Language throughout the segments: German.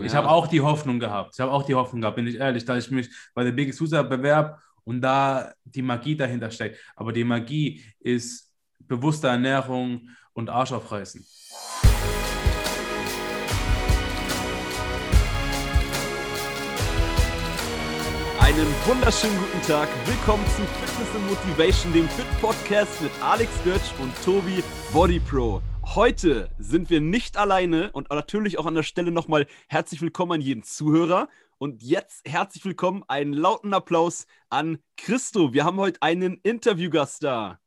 Ja. Ich habe auch die Hoffnung gehabt. Ich habe auch die Hoffnung gehabt, bin ich ehrlich, dass ich mich bei der Biggest Loser bewerbe und da die Magie dahinter steckt. Aber die Magie ist bewusste Ernährung und Arsch aufreißen. Einen wunderschönen guten Tag. Willkommen zu Fitness and Motivation, dem Fit Podcast mit Alex Götz und Tobi Body Pro. Heute sind wir nicht alleine und natürlich auch an der Stelle nochmal herzlich willkommen an jeden Zuhörer. Und jetzt herzlich willkommen, einen lauten Applaus an Christo. Wir haben heute einen Interviewgast da.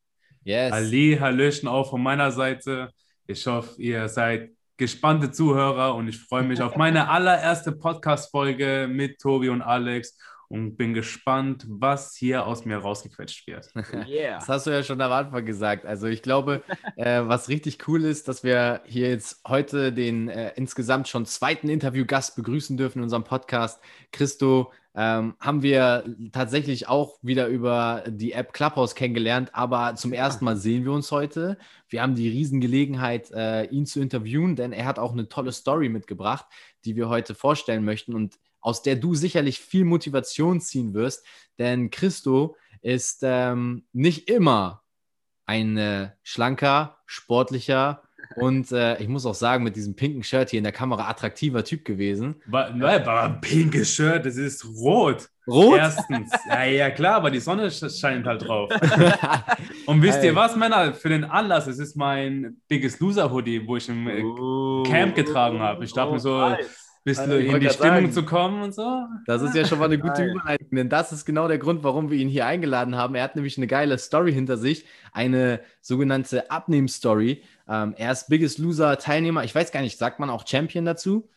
Yes. Ali, Hallöchen auch von meiner Seite. Ich hoffe, ihr seid gespannte Zuhörer und ich freue mich auf meine allererste Podcast-Folge mit Tobi und Alex und bin gespannt, was hier aus mir rausgequetscht wird. Yeah. Das hast du ja schon am Anfang gesagt. Also ich glaube, äh, was richtig cool ist, dass wir hier jetzt heute den äh, insgesamt schon zweiten Interviewgast begrüßen dürfen in unserem Podcast. Christo ähm, haben wir tatsächlich auch wieder über die App Clubhouse kennengelernt, aber zum ersten Mal sehen wir uns heute. Wir haben die Riesengelegenheit, äh, ihn zu interviewen, denn er hat auch eine tolle Story mitgebracht, die wir heute vorstellen möchten. Und aus der du sicherlich viel Motivation ziehen wirst. Denn Christo ist ähm, nicht immer ein äh, schlanker, sportlicher und äh, ich muss auch sagen, mit diesem pinken Shirt hier in der Kamera attraktiver Typ gewesen. Nein, war ein pinkes Shirt, das ist rot. Rot? Erstens. Ja, ja, klar, aber die Sonne scheint halt drauf. Und wisst ihr was, Männer? Für den Anlass, es ist mein Biggest Loser Hoodie, wo ich im oh, Camp getragen habe. Ich dachte oh, mir so, nice bisschen also, in die Stimmung sagen, zu kommen und so. Das ist ja schon mal eine gute Überleitung, denn das ist genau der Grund, warum wir ihn hier eingeladen haben. Er hat nämlich eine geile Story hinter sich, eine sogenannte Abnehm-Story. Ähm, er ist Biggest Loser-Teilnehmer. Ich weiß gar nicht, sagt man auch Champion dazu?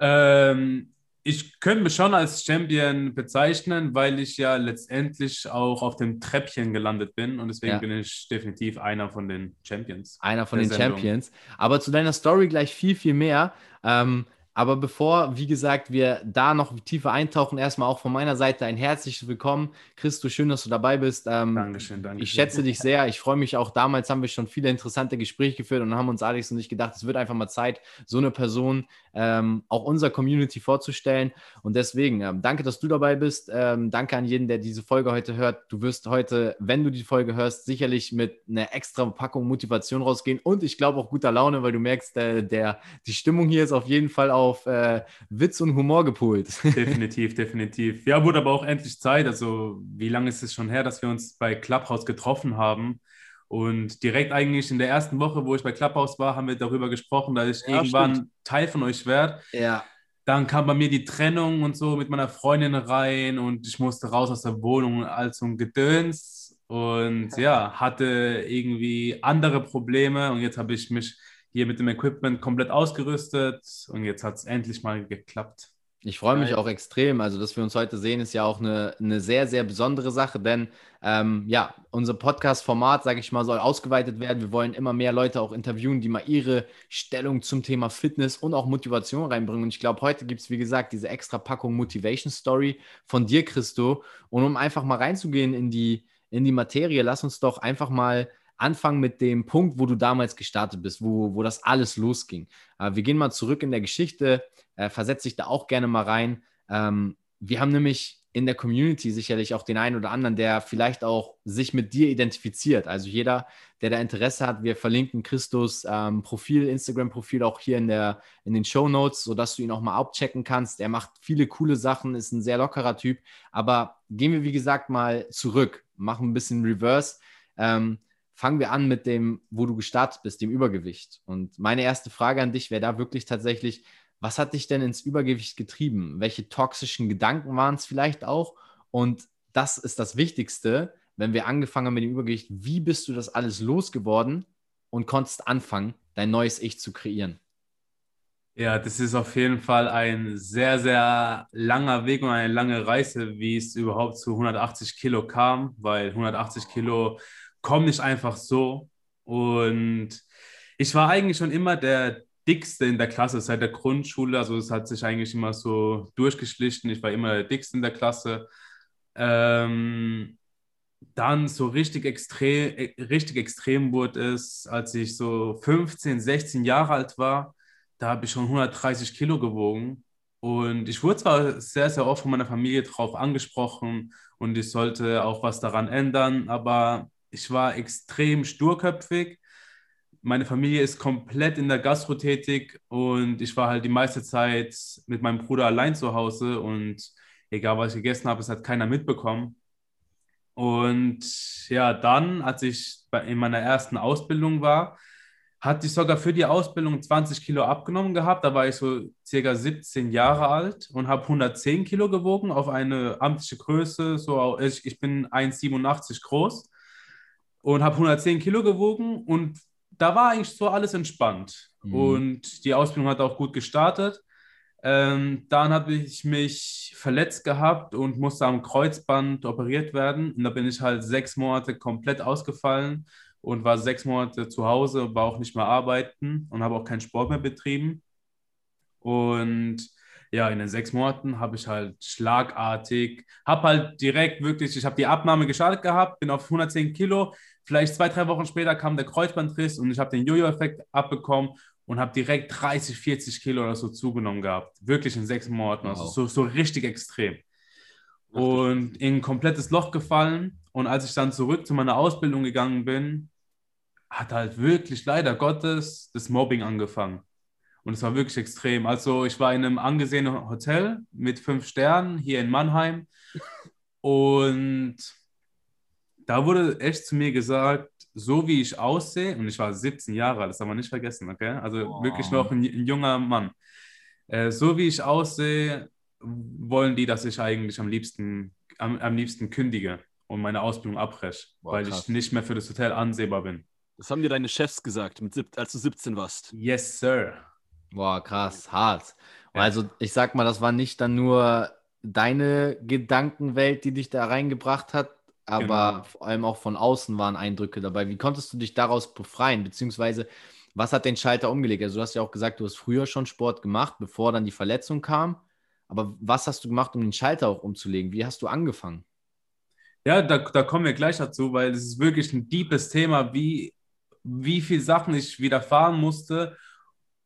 Ähm, ich könnte mich schon als Champion bezeichnen, weil ich ja letztendlich auch auf dem Treppchen gelandet bin und deswegen ja. bin ich definitiv einer von den Champions. Einer von den Sendung. Champions. Aber zu deiner Story gleich viel, viel mehr. Ähm, aber bevor, wie gesagt, wir da noch tiefer eintauchen, erstmal auch von meiner Seite ein herzliches Willkommen. Christo, schön, dass du dabei bist. Ähm, Dankeschön, danke. Ich schätze dich sehr. Ich freue mich auch. Damals haben wir schon viele interessante Gespräche geführt und haben uns Alex und ich gedacht, es wird einfach mal Zeit, so eine Person ähm, auch unserer Community vorzustellen. Und deswegen, ähm, danke, dass du dabei bist. Ähm, danke an jeden, der diese Folge heute hört. Du wirst heute, wenn du die Folge hörst, sicherlich mit einer extra Packung Motivation rausgehen und ich glaube auch guter Laune, weil du merkst, äh, der, die Stimmung hier ist auf jeden Fall auch auf äh, Witz und Humor gepolt. Definitiv, definitiv. Ja, wurde aber auch endlich Zeit. Also, wie lange ist es schon her, dass wir uns bei Clubhouse getroffen haben? Und direkt eigentlich in der ersten Woche, wo ich bei Clubhouse war, haben wir darüber gesprochen, dass ich ja, irgendwann stimmt. Teil von euch werde. Ja. Dann kam bei mir die Trennung und so mit meiner Freundin rein und ich musste raus aus der Wohnung und all so ein Gedöns. Und ja, hatte irgendwie andere Probleme und jetzt habe ich mich hier mit dem Equipment komplett ausgerüstet und jetzt hat es endlich mal geklappt. Ich freue mich auch extrem. Also, dass wir uns heute sehen, ist ja auch eine, eine sehr, sehr besondere Sache, denn ähm, ja, unser Podcast-Format, sage ich mal, soll ausgeweitet werden. Wir wollen immer mehr Leute auch interviewen, die mal ihre Stellung zum Thema Fitness und auch Motivation reinbringen. Und ich glaube, heute gibt es, wie gesagt, diese extra Packung Motivation Story von dir, Christo. Und um einfach mal reinzugehen in die, in die Materie, lass uns doch einfach mal anfangen mit dem Punkt, wo du damals gestartet bist, wo, wo das alles losging. Äh, wir gehen mal zurück in der Geschichte, äh, versetz dich da auch gerne mal rein. Ähm, wir haben nämlich in der Community sicherlich auch den einen oder anderen, der vielleicht auch sich mit dir identifiziert. Also jeder, der da Interesse hat, wir verlinken Christus ähm, Profil, Instagram-Profil auch hier in, der, in den Show Notes, sodass du ihn auch mal abchecken kannst. Er macht viele coole Sachen, ist ein sehr lockerer Typ. Aber gehen wir, wie gesagt, mal zurück, machen ein bisschen Reverse. Ähm, fangen wir an mit dem, wo du gestartet bist, dem Übergewicht. Und meine erste Frage an dich wäre da wirklich tatsächlich, was hat dich denn ins Übergewicht getrieben? Welche toxischen Gedanken waren es vielleicht auch? Und das ist das Wichtigste, wenn wir angefangen haben mit dem Übergewicht. Wie bist du das alles losgeworden und konntest anfangen, dein neues Ich zu kreieren? Ja, das ist auf jeden Fall ein sehr, sehr langer Weg und eine lange Reise, wie es überhaupt zu 180 Kilo kam, weil 180 Kilo komme nicht einfach so. Und ich war eigentlich schon immer der Dickste in der Klasse seit der Grundschule. Also es hat sich eigentlich immer so durchgeschlichen. Ich war immer der Dickste in der Klasse. Ähm, dann so richtig extrem, richtig extrem wurde es, als ich so 15, 16 Jahre alt war. da habe ich schon 130 Kilo gewogen. Und ich wurde zwar sehr, sehr oft von meiner Familie darauf angesprochen und ich sollte auch was daran ändern, aber ich war extrem sturköpfig. Meine Familie ist komplett in der Gastro tätig und ich war halt die meiste Zeit mit meinem Bruder allein zu Hause und egal was ich gegessen habe, es hat keiner mitbekommen. Und ja, dann, als ich in meiner ersten Ausbildung war, hatte ich sogar für die Ausbildung 20 Kilo abgenommen gehabt. Da war ich so circa 17 Jahre alt und habe 110 Kilo gewogen auf eine amtliche Größe. So, ich, ich bin 1,87 groß und habe 110 Kilo gewogen und da war eigentlich so alles entspannt. Mhm. Und die Ausbildung hat auch gut gestartet. Ähm, dann habe ich mich verletzt gehabt und musste am Kreuzband operiert werden. Und da bin ich halt sechs Monate komplett ausgefallen und war sechs Monate zu Hause und war auch nicht mehr arbeiten und habe auch keinen Sport mehr betrieben. Und ja, in den sechs Monaten habe ich halt schlagartig, habe halt direkt wirklich, ich habe die Abnahme gestartet gehabt, bin auf 110 Kilo. Vielleicht zwei, drei Wochen später kam der Kreuzbandriss und ich habe den Jojo-Effekt abbekommen und habe direkt 30, 40 Kilo oder so zugenommen gehabt. Wirklich in sechs Monaten. Also wow. Also so, so richtig extrem. Und in ein komplettes Loch gefallen. Und als ich dann zurück zu meiner Ausbildung gegangen bin, hat halt wirklich leider Gottes das Mobbing angefangen. Und es war wirklich extrem. Also ich war in einem angesehenen Hotel mit fünf Sternen hier in Mannheim. Und da wurde echt zu mir gesagt, so wie ich aussehe, und ich war 17 Jahre alt, das haben wir nicht vergessen, okay? Also oh. wirklich noch ein, ein junger Mann. Äh, so wie ich aussehe, wollen die, dass ich eigentlich am liebsten, am, am liebsten kündige und meine Ausbildung abbreche, weil krass. ich nicht mehr für das Hotel ansehbar bin. Das haben dir deine Chefs gesagt, mit, als du 17 warst. Yes, sir. Boah, krass, hart. Ja. Also ich sag mal, das war nicht dann nur deine Gedankenwelt, die dich da reingebracht hat, aber genau. vor allem auch von außen waren Eindrücke dabei. Wie konntest du dich daraus befreien? Beziehungsweise, was hat den Schalter umgelegt? Also, du hast ja auch gesagt, du hast früher schon Sport gemacht, bevor dann die Verletzung kam. Aber was hast du gemacht, um den Schalter auch umzulegen? Wie hast du angefangen? Ja, da, da kommen wir gleich dazu, weil es ist wirklich ein deepes Thema, wie, wie viele Sachen ich widerfahren musste,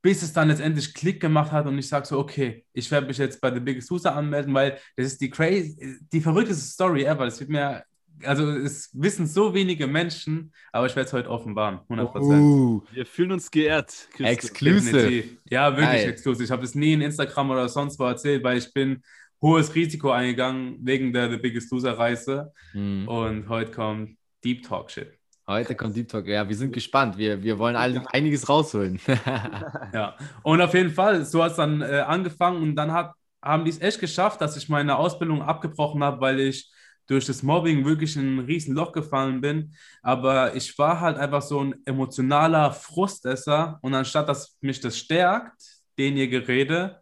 bis es dann letztendlich Klick gemacht hat und ich sage so, okay, ich werde mich jetzt bei The Biggest Loser anmelden, weil das ist die crazy, die verrückteste Story ever. Das wird mir also es wissen so wenige Menschen, aber ich werde es heute offenbaren, 100%. Uh, wir fühlen uns geehrt. Exclusive. Ja, wirklich Geil. exclusive. Ich habe es nie in Instagram oder sonst wo erzählt, weil ich bin hohes Risiko eingegangen wegen der The Biggest Loser Reise. Mhm. Und heute kommt Deep Talk Shit. Heute kommt Deep Talk. Ja, wir sind gespannt. Wir, wir wollen all, einiges rausholen. ja, und auf jeden Fall, so hat es dann äh, angefangen und dann hat, haben die es echt geschafft, dass ich meine Ausbildung abgebrochen habe, weil ich durch das Mobbing wirklich in ein riesen Loch gefallen bin. Aber ich war halt einfach so ein emotionaler Frustesser und anstatt dass mich das stärkt, den ihr Gerede,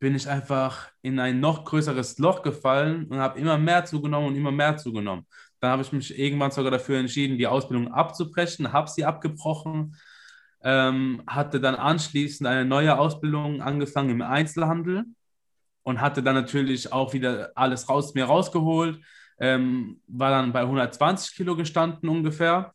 bin ich einfach in ein noch größeres Loch gefallen und habe immer mehr zugenommen und immer mehr zugenommen. Dann habe ich mich irgendwann sogar dafür entschieden, die Ausbildung abzubrechen, habe sie abgebrochen, ähm, hatte dann anschließend eine neue Ausbildung angefangen im Einzelhandel und hatte dann natürlich auch wieder alles raus mir rausgeholt, ähm, war dann bei 120 Kilo gestanden ungefähr.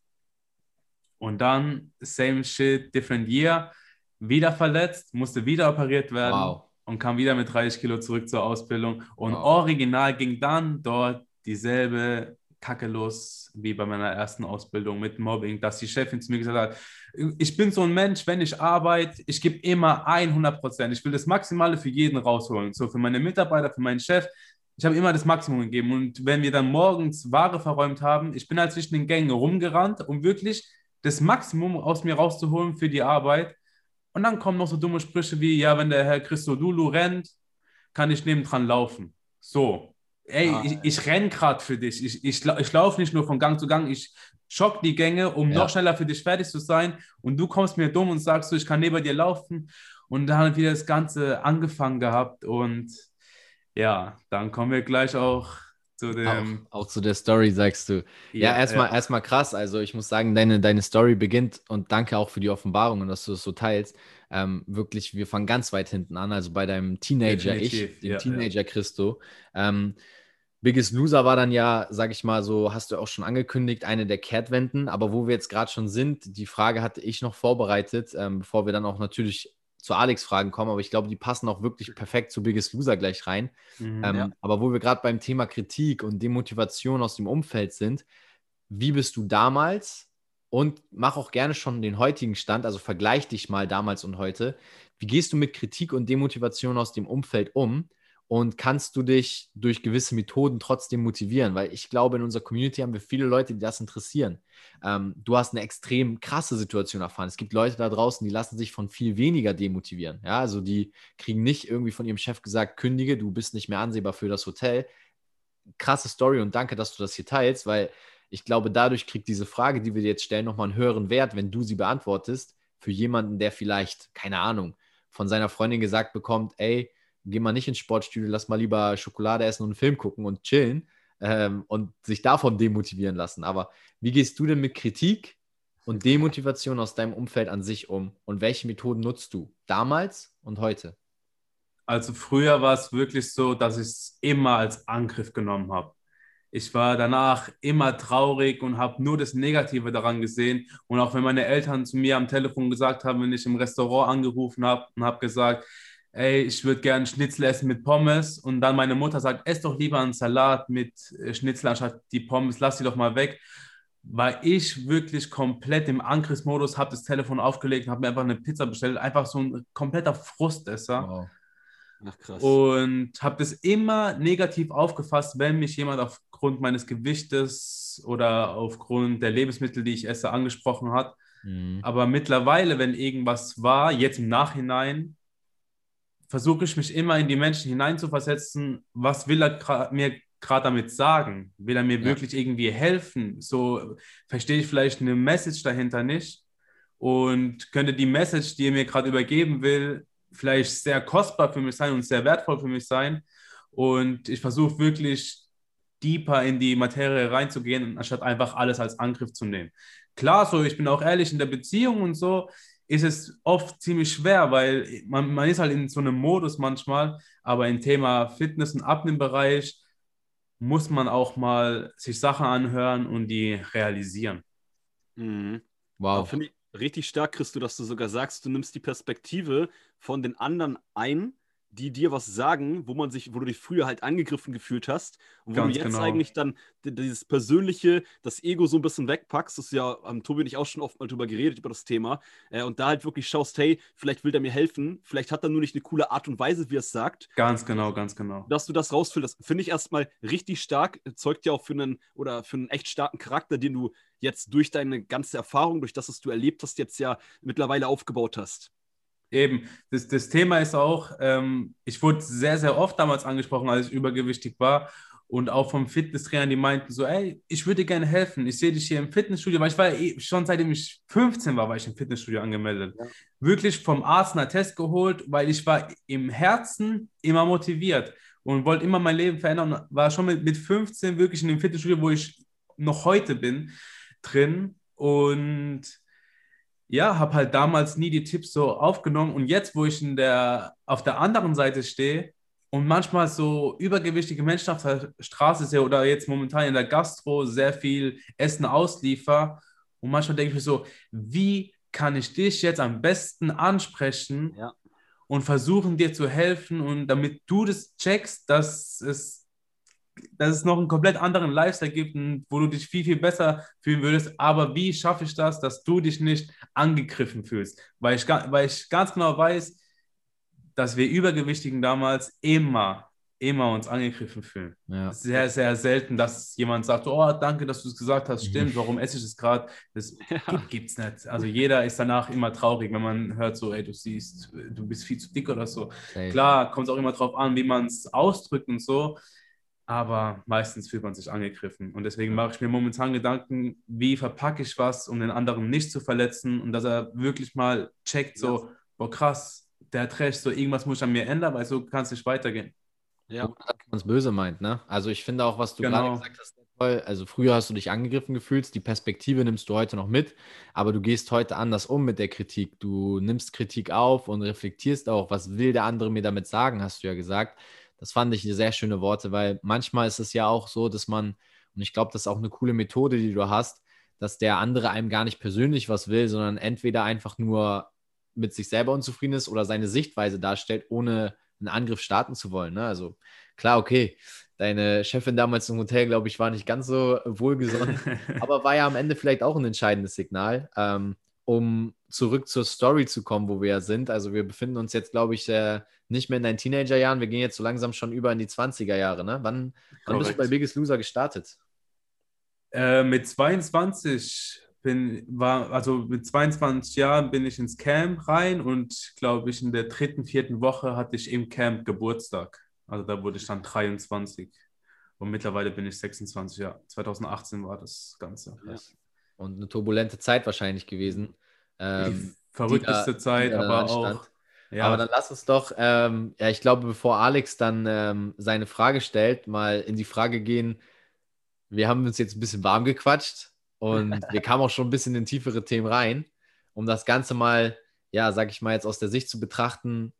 Und dann, same shit, different year, wieder verletzt, musste wieder operiert werden wow. und kam wieder mit 30 Kilo zurück zur Ausbildung. Und wow. original ging dann dort dieselbe Kacke los wie bei meiner ersten Ausbildung mit Mobbing, dass die Chefin zu mir gesagt hat, ich bin so ein Mensch, wenn ich arbeite, ich gebe immer 100 Prozent. Ich will das Maximale für jeden rausholen. So für meine Mitarbeiter, für meinen Chef ich habe immer das Maximum gegeben. Und wenn wir dann morgens Ware verräumt haben, ich bin halt zwischen den Gängen rumgerannt, um wirklich das Maximum aus mir rauszuholen für die Arbeit. Und dann kommen noch so dumme Sprüche wie, ja, wenn der Herr Christodulu rennt, kann ich nebendran laufen. So. Ey, ah, ich, ich renne gerade für dich. Ich, ich, ich laufe nicht nur von Gang zu Gang, ich schock die Gänge, um ja. noch schneller für dich fertig zu sein. Und du kommst mir dumm und sagst so, ich kann neben dir laufen. Und dann hat wieder das Ganze angefangen gehabt und ja, dann kommen wir gleich auch zu dem. Auch, auch zu der Story, sagst du. Ja, ja erstmal ja. erstmal krass. Also ich muss sagen, deine, deine Story beginnt und danke auch für die Offenbarung und dass du es so teilst. Ähm, wirklich, wir fangen ganz weit hinten an, also bei deinem Teenager, Definitiv. ich, dem ja, Teenager Christo. Ähm, Biggest Loser war dann ja, sag ich mal so, hast du auch schon angekündigt, eine der Kehrtwenden. Aber wo wir jetzt gerade schon sind, die Frage hatte ich noch vorbereitet, ähm, bevor wir dann auch natürlich zu Alex Fragen kommen, aber ich glaube, die passen auch wirklich perfekt zu Biggest Loser gleich rein. Mhm, ähm, ja. Aber wo wir gerade beim Thema Kritik und Demotivation aus dem Umfeld sind, wie bist du damals und mach auch gerne schon den heutigen Stand, also vergleich dich mal damals und heute. Wie gehst du mit Kritik und Demotivation aus dem Umfeld um? Und kannst du dich durch gewisse Methoden trotzdem motivieren? Weil ich glaube, in unserer Community haben wir viele Leute, die das interessieren. Ähm, du hast eine extrem krasse Situation erfahren. Es gibt Leute da draußen, die lassen sich von viel weniger demotivieren. Ja, also die kriegen nicht irgendwie von ihrem Chef gesagt, kündige, du bist nicht mehr ansehbar für das Hotel. Krasse Story und danke, dass du das hier teilst, weil ich glaube, dadurch kriegt diese Frage, die wir dir jetzt stellen, nochmal einen höheren Wert, wenn du sie beantwortest, für jemanden, der vielleicht, keine Ahnung, von seiner Freundin gesagt bekommt, ey, geh mal nicht ins Sportstudio, lass mal lieber Schokolade essen und einen Film gucken und chillen ähm, und sich davon demotivieren lassen. Aber wie gehst du denn mit Kritik und Demotivation aus deinem Umfeld an sich um? Und welche Methoden nutzt du damals und heute? Also früher war es wirklich so, dass ich es immer als Angriff genommen habe. Ich war danach immer traurig und habe nur das Negative daran gesehen. Und auch wenn meine Eltern zu mir am Telefon gesagt haben, wenn ich im Restaurant angerufen habe und habe gesagt, ey, ich würde gerne Schnitzel essen mit Pommes und dann meine Mutter sagt, ess doch lieber einen Salat mit äh, Schnitzel anstatt die Pommes, lass sie doch mal weg, war ich wirklich komplett im Angriffsmodus, habe das Telefon aufgelegt, habe mir einfach eine Pizza bestellt, einfach so ein kompletter Frustesser. Wow. Ach, krass. Und habe das immer negativ aufgefasst, wenn mich jemand aufgrund meines Gewichtes oder aufgrund der Lebensmittel, die ich esse, angesprochen hat. Mhm. Aber mittlerweile, wenn irgendwas war, jetzt im Nachhinein, versuche ich mich immer in die Menschen hineinzuversetzen, was will er mir gerade damit sagen? Will er mir Ja. wirklich irgendwie helfen? So verstehe ich vielleicht eine Message dahinter nicht und könnte die Message, die er mir gerade übergeben will, vielleicht sehr kostbar für mich sein und sehr wertvoll für mich sein. Und ich versuche wirklich deeper in die Materie reinzugehen, anstatt einfach alles als Angriff zu nehmen. Klar, so, ich bin auch ehrlich in der Beziehung und so, ist es oft ziemlich schwer, weil man, man ist halt in so einem Modus manchmal, aber im Thema Fitness- und Abnehmbereich muss man auch mal sich Sachen anhören und die realisieren. Mhm. Wow. Finde ich richtig stark, Christo, dass du sogar sagst, du nimmst die Perspektive von den anderen ein, die dir was sagen, wo man sich, wo du dich früher halt angegriffen gefühlt hast und wo Ganz du jetzt genau. eigentlich dann dieses persönliche, das Ego so ein bisschen wegpackst. Das ist ja, haben Tobi und ich auch schon oft mal drüber geredet, über das Thema. Äh, und da halt wirklich schaust, hey, vielleicht will der mir helfen, vielleicht hat er nur nicht eine coole Art und Weise, wie er es sagt. Ganz genau, ganz genau. dass du das rausfilterst, finde ich erstmal richtig stark. Zeugt ja auch für einen oder für einen echt starken Charakter, den du jetzt durch deine ganze Erfahrung, durch das, was du erlebt hast, jetzt ja mittlerweile aufgebaut hast. Eben, das, das Thema ist auch, ähm, ich wurde sehr, sehr oft damals angesprochen, als ich übergewichtig war. Und auch vom Fitnesstrainer, die meinten so, ey, ich würde dir gerne helfen. Ich sehe dich hier im Fitnessstudio, weil ich war eh, schon seitdem ich 15 war, war ich im Fitnessstudio angemeldet. Ja. Wirklich vom Arzt einen Test geholt, weil ich war im Herzen immer motiviert und wollte immer mein Leben verändern. Und war schon mit, mit 15 wirklich in dem Fitnessstudio, wo ich noch heute bin, drin. Und ja, habe halt damals nie die Tipps so aufgenommen und jetzt, wo ich in der, auf der anderen Seite stehe und manchmal so übergewichtige Menschen auf der Straße sehe oder jetzt momentan in der Gastro sehr viel Essen ausliefer und manchmal denke ich mir so, wie kann ich dich jetzt am besten ansprechen Ja. und versuchen dir zu helfen und damit du das checkst, dass es dass es noch einen komplett anderen Lifestyle gibt, wo du dich viel, viel besser fühlen würdest. Aber wie schaffe ich das, dass du dich nicht angegriffen fühlst? Weil ich, weil ich ganz genau weiß, dass wir Übergewichtigen damals immer, immer uns angegriffen fühlen. Ja. Sehr, sehr selten, dass jemand sagt, oh, danke, dass du es gesagt hast, stimmt, warum esse ich es gerade? Das gibt, gibt's nicht. Also jeder ist danach immer traurig, wenn man hört so, ey, du siehst, du bist viel zu dick oder so. Safe. Klar, kommt es auch immer drauf an, wie man es ausdrückt und so, aber meistens fühlt man sich angegriffen. Und deswegen mache ich mir momentan Gedanken, wie verpacke ich was, um den anderen nicht zu verletzen und dass er wirklich mal checkt, so, boah, krass, der hat recht, so irgendwas muss ich an mir ändern, weil so kann es nicht weitergehen. Ja. Ohne dass man es böse meint, ne? Also ich finde auch, was du Genau. gerade gesagt hast, sehr toll. Also früher hast du dich angegriffen gefühlt, die Perspektive nimmst du heute noch mit, aber du gehst heute anders um mit der Kritik. Du nimmst Kritik auf und reflektierst auch, was will der andere mir damit sagen, hast du ja gesagt. Das fand ich sehr schöne Worte, weil manchmal ist es ja auch so, dass man, und ich glaube, das ist auch eine coole Methode, die du hast, dass der andere einem gar nicht persönlich was will, sondern entweder einfach nur mit sich selber unzufrieden ist oder seine Sichtweise darstellt, ohne einen Angriff starten zu wollen. Ne? Also klar, okay, deine Chefin damals im Hotel, glaube ich, war nicht ganz so wohlgesonnen, aber war ja am Ende vielleicht auch ein entscheidendes Signal, ähm, um zurück zur Story zu kommen, wo wir ja sind. Also wir befinden uns jetzt, glaube ich, äh, nicht mehr in deinen Teenagerjahren, wir gehen jetzt so langsam schon über in die 20er Jahre. Ne? Wann, wann bist du bei Biggest Loser gestartet? Äh, mit 22 bin, war, also mit 22 Jahren bin ich ins Camp rein und glaube ich in der dritten, vierten Woche hatte ich im Camp Geburtstag. Also da wurde ich dann 23 und mittlerweile bin ich 26, ja. 2018 war das Ganze. Ja. Und eine turbulente Zeit wahrscheinlich gewesen. Ähm, die verrückteste die da, Zeit, aber auch. Ja. Aber dann lass uns doch, ähm, ja, ich glaube, bevor Alex dann ähm, seine Frage stellt, mal in die Frage gehen. Wir haben uns jetzt ein bisschen warm gequatscht und wir kamen auch schon ein bisschen in tiefere Themen rein, um das Ganze mal, ja, sag ich mal, jetzt aus der Sicht zu betrachten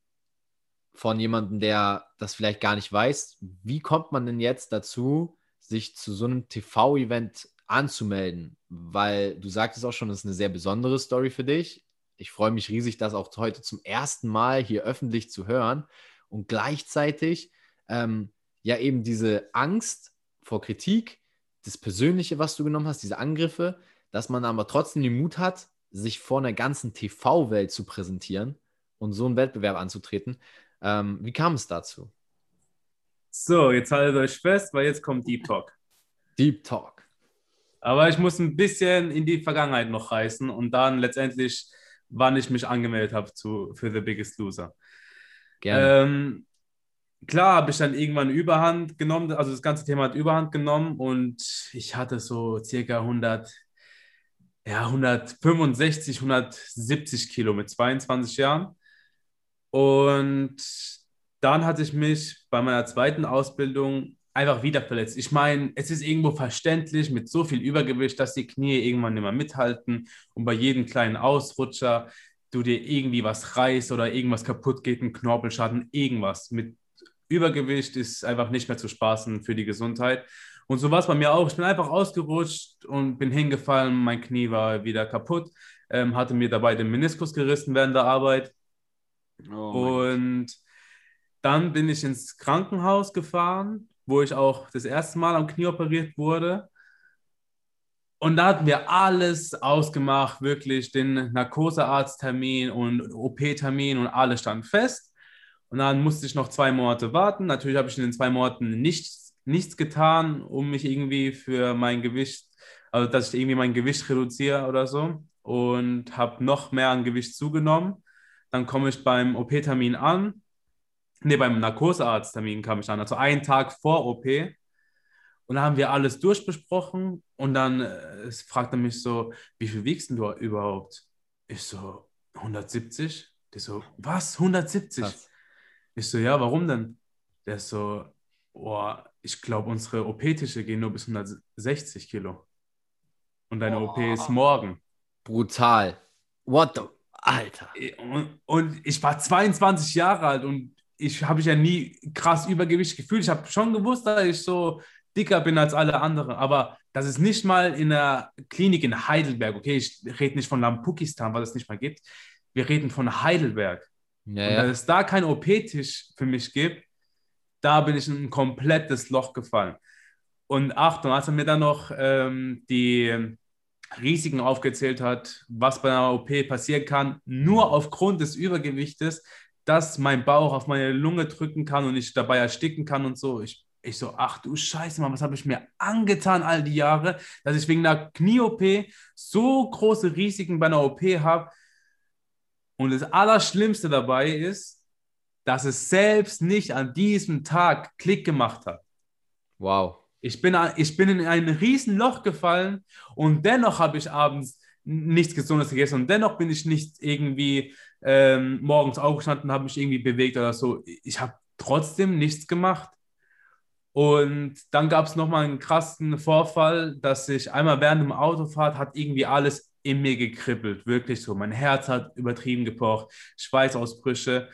von jemandem, der das vielleicht gar nicht weiß. Wie kommt man denn jetzt dazu, sich zu so einem TV-Event anzumelden? Weil du sagtest auch schon, das ist eine sehr besondere Story für dich. Ich freue mich riesig, das auch heute zum ersten Mal hier öffentlich zu hören und gleichzeitig ähm, ja eben diese Angst vor Kritik, das Persönliche, was du genommen hast, diese Angriffe, dass man aber trotzdem den Mut hat, sich vor einer ganzen TV-Welt zu präsentieren und so einen Wettbewerb anzutreten. Ähm, wie kam es dazu? So, jetzt haltet euch fest, weil jetzt kommt Deep Talk. Deep Talk. Aber ich muss ein bisschen in die Vergangenheit noch reißen und dann letztendlich, wann ich mich angemeldet habe für The Biggest Loser. Gerne. Ähm, klar habe ich dann irgendwann Überhand genommen, also das ganze Thema hat Überhand genommen und ich hatte so circa 100, ja, 165, 170 Kilo mit 22 Jahren. Und dann hatte ich mich bei meiner zweiten Ausbildung einfach wieder verletzt. Ich meine, es ist irgendwo verständlich mit so viel Übergewicht, dass die Knie irgendwann nicht mehr mithalten und bei jedem kleinen Ausrutscher du dir irgendwie was reißt oder irgendwas kaputt geht, ein Knorpelschaden, irgendwas mit Übergewicht ist einfach nicht mehr zu spaßen für die Gesundheit. Und so war es bei mir auch. Ich bin einfach ausgerutscht und bin hingefallen. Mein Knie war wieder kaputt. Ähm, hatte mir dabei den Meniskus gerissen während der Arbeit. Oh und dann bin ich ins Krankenhaus gefahren, wo ich auch das erste Mal am Knie operiert wurde. Und da hatten wir alles ausgemacht, wirklich den Narkosearzttermin und OP-Termin und alles stand fest. Und dann musste ich noch zwei Monate warten. Natürlich habe ich in den zwei Monaten nichts, nichts getan, um mich irgendwie für mein Gewicht, also dass ich irgendwie mein Gewicht reduziere oder so. Und habe noch mehr an Gewicht zugenommen. Dann komme ich beim OP-Termin an. Ne, beim Narkosearzttermin kam ich an, also einen Tag vor OP. Und da haben wir alles durchbesprochen. Und dann äh, fragt er mich so, wie viel wiegst du überhaupt? Ich so, 170? Die so, was? 170? Krass. Ich so, ja, warum denn? Der ist so, oh, ich glaube, unsere OP-Tische gehen nur bis 160 Kilo. Und deine oh. OP ist morgen. Brutal. What the? Alter. Und, und ich war 22 Jahre alt und ich habe mich ja nie krass Übergewicht gefühlt. Ich habe schon gewusst, dass ich so dicker bin als alle anderen. Aber das ist nicht mal in der Klinik in Heidelberg. Okay, ich rede nicht von Lampukistan, weil es nicht mal gibt. Wir reden von Heidelberg. Ja, und ja. wenn es da keinen OP-Tisch für mich gibt, da bin ich in ein komplettes Loch gefallen. Und Achtung, als er mir dann noch ähm, die Risiken aufgezählt hat, was bei einer OP passieren kann, nur aufgrund des Übergewichtes, dass mein Bauch auf meine Lunge drücken kann und ich dabei ersticken kann und so. Ich, ich so, ach du Scheiße, Mann, was habe ich mir angetan all die Jahre, dass ich wegen einer Knie-OP so große Risiken bei einer OP habe, und das Allerschlimmste dabei ist, dass es selbst nicht an diesem Tag Klick gemacht hat. Wow. Ich bin, ich bin in ein Riesenloch gefallen und dennoch habe ich abends nichts Gesundes gegessen und dennoch bin ich nicht irgendwie ähm, morgens aufgestanden habe mich irgendwie bewegt oder so. Ich habe trotzdem nichts gemacht. Und dann gab es nochmal einen krassen Vorfall, dass ich einmal während dem Autofahrt hat irgendwie alles in mir gekribbelt, wirklich so. Mein Herz hat übertrieben gepocht, Schweißausbrüche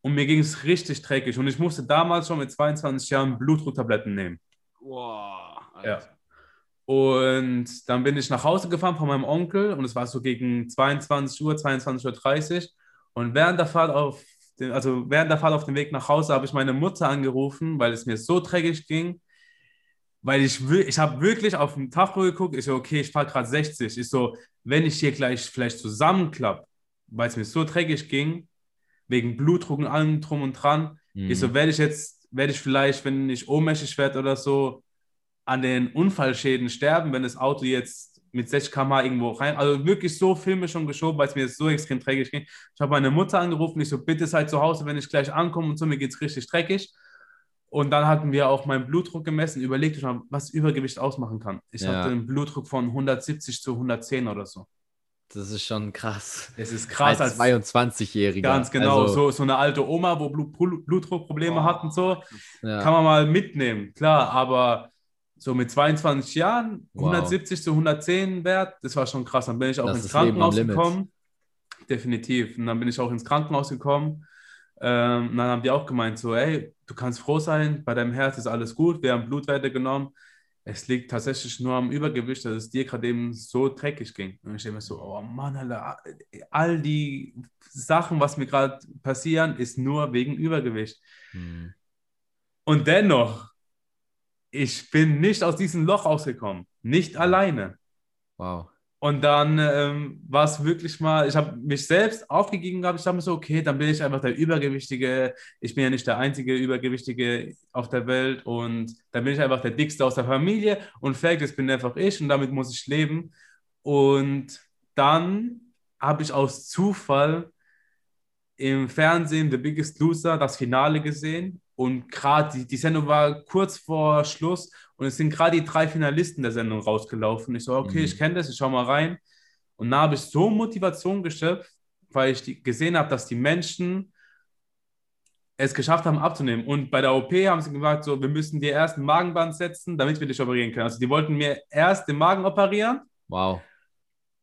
und mir ging es richtig dreckig. Und ich musste damals schon mit 22 Jahren Blutdrucktabletten nehmen. Wow. Ja. Und dann bin ich nach Hause gefahren von meinem Onkel und es war so gegen 22 Uhr, 22.30 Uhr. Und während der Fahrt auf den, also während der Fahrt auf dem Weg nach Hause habe ich meine Mutter angerufen, weil es mir so dreckig ging. Weil ich, ich habe wirklich auf dem Tacho geguckt, ich so, okay, ich fahre gerade 60. Ich so, wenn ich hier gleich vielleicht zusammenklappe, weil es mir so dreckig ging, wegen Blutdruck und allem drum und dran, mhm. ich so, werde ich jetzt, werde ich vielleicht, wenn ich ohnmächtig werde oder so, an den Unfallschäden sterben, wenn das Auto jetzt mit 60 km irgendwo rein. Also wirklich so Filme schon geschoben, weil es mir so extrem dreckig ging. Ich habe meine Mutter angerufen, ich so, bitte seid zu Hause, wenn ich gleich ankomme und so, mir geht es richtig dreckig. Und dann hatten wir auch meinen Blutdruck gemessen, überlegt mal, was Übergewicht ausmachen kann. Ich ja. hatte einen Blutdruck von 170 zu 110 oder so. Das ist schon krass. Es ist krass als, als 22-Jähriger. Ganz genau. Also, so, so eine alte Oma, wo Blut, Blutdruckprobleme oh. hat und so, ja. kann man mal mitnehmen. Klar, aber so mit 22 Jahren, wow. 170 zu 110 Wert, das war schon krass. Dann bin ich auch das ins Krankenhaus gekommen. Definitiv. Und dann bin ich auch ins Krankenhaus gekommen. Ähm, dann haben die auch gemeint, so, ey, du kannst froh sein, bei deinem Herz ist alles gut, wir haben Blutwerte genommen. Es liegt tatsächlich nur am Übergewicht, dass es dir gerade eben so dreckig ging. Und ich denke mir so, oh Mann, Alter, all die Sachen, was mir gerade passieren, ist nur wegen Übergewicht. Mhm. Und dennoch, ich bin nicht aus diesem Loch rausgekommen. Nicht alleine. Wow. Und dann ähm, war es wirklich mal, ich habe mich selbst aufgegeben gehabt. Ich dachte mir so, okay, dann bin ich einfach der Übergewichtige. Ich bin ja nicht der einzige Übergewichtige auf der Welt. Und dann bin ich einfach der Dickste aus der Familie. Und Fact, das bin einfach ich und damit muss ich leben. Und dann habe ich aus Zufall im Fernsehen The Biggest Loser das Finale gesehen. Und gerade die, die Sendung war kurz vor Schluss und es sind gerade die drei Finalisten der Sendung rausgelaufen. Ich so, okay, mhm. ich kenne das, ich schau mal rein. Und da habe ich so Motivation geschöpft, weil ich die, gesehen habe, dass die Menschen es geschafft haben abzunehmen. Und bei der OP haben sie gesagt, so, wir müssen dir erst ein Magenband setzen, damit wir dich operieren können. Also die wollten mir erst den Magen operieren. Wow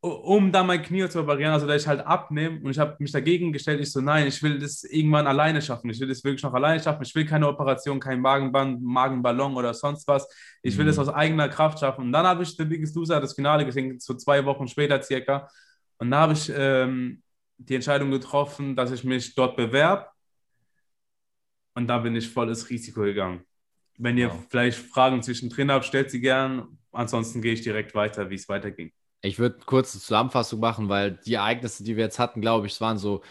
um da mein Knie zu operieren, also dass ich halt abnehme und ich habe mich dagegen gestellt, ich so, nein, ich will das irgendwann alleine schaffen, ich will das wirklich noch alleine schaffen, ich will keine Operation, kein Magenband, Magenballon oder sonst was, ich will mhm. das aus eigener Kraft schaffen und dann habe ich The Biggest Loser, das Finale gesehen, so zwei Wochen später circa und da habe ich ähm, die Entscheidung getroffen, dass ich mich dort bewerbe und da bin ich volles Risiko gegangen. Wenn ihr wow. vielleicht Fragen zwischendrin habt, stellt sie gern, ansonsten gehe ich direkt weiter, wie es weiterging. Ich würde kurz eine Zusammenfassung machen, weil die Ereignisse, die wir jetzt hatten, glaube ich, es waren so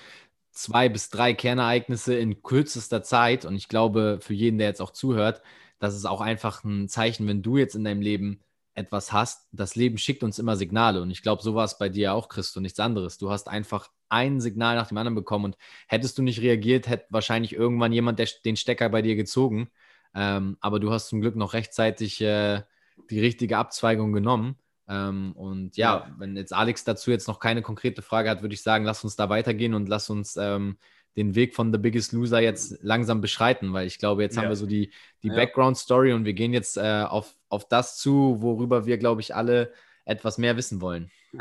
zwei bis drei Kernereignisse in kürzester Zeit. Und ich glaube, für jeden, der jetzt auch zuhört, das ist auch einfach ein Zeichen, wenn du jetzt in deinem Leben etwas hast. Das Leben schickt uns immer Signale. Und ich glaube, so war es bei dir auch, Christo, nichts anderes. Du hast einfach ein Signal nach dem anderen bekommen. Und hättest du nicht reagiert, hätte wahrscheinlich irgendwann jemand den Stecker bei dir gezogen. Ähm, aber du hast zum Glück noch rechtzeitig äh, die richtige Abzweigung genommen. Ähm, und ja, wenn jetzt Alex dazu jetzt noch keine konkrete Frage hat, würde ich sagen, lass uns da weitergehen und lass uns ähm, den Weg von The Biggest Loser jetzt langsam beschreiten, weil ich glaube, jetzt ja. haben wir so die, die ja. Background-Story und wir gehen jetzt äh, auf, auf das zu, worüber wir, glaube ich, alle etwas mehr wissen wollen.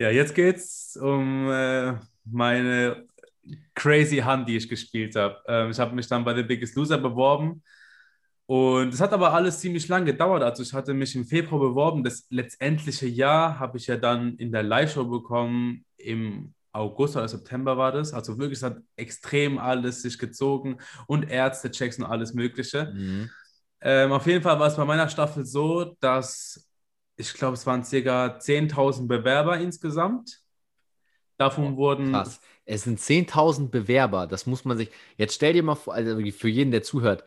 Ja, jetzt geht es um äh, meine crazy Hand, die ich gespielt habe. Ähm, ich habe mich dann bei The Biggest Loser beworben und es hat aber alles ziemlich lang gedauert. Also ich hatte mich im Februar beworben. Das letztendliche Jahr habe ich ja dann in der Live-Show bekommen. Im August oder September war das. Also wirklich, es hat extrem alles sich gezogen und Ärztechecks und alles Mögliche. Mhm. Ähm, auf jeden Fall war es bei meiner Staffel so, dass ich glaube, es waren ca. 10.000 Bewerber insgesamt. Davon oh, wurden. Krass. Es sind 10.000 Bewerber. Das muss man sich. Jetzt stell dir mal vor, also für jeden, der zuhört,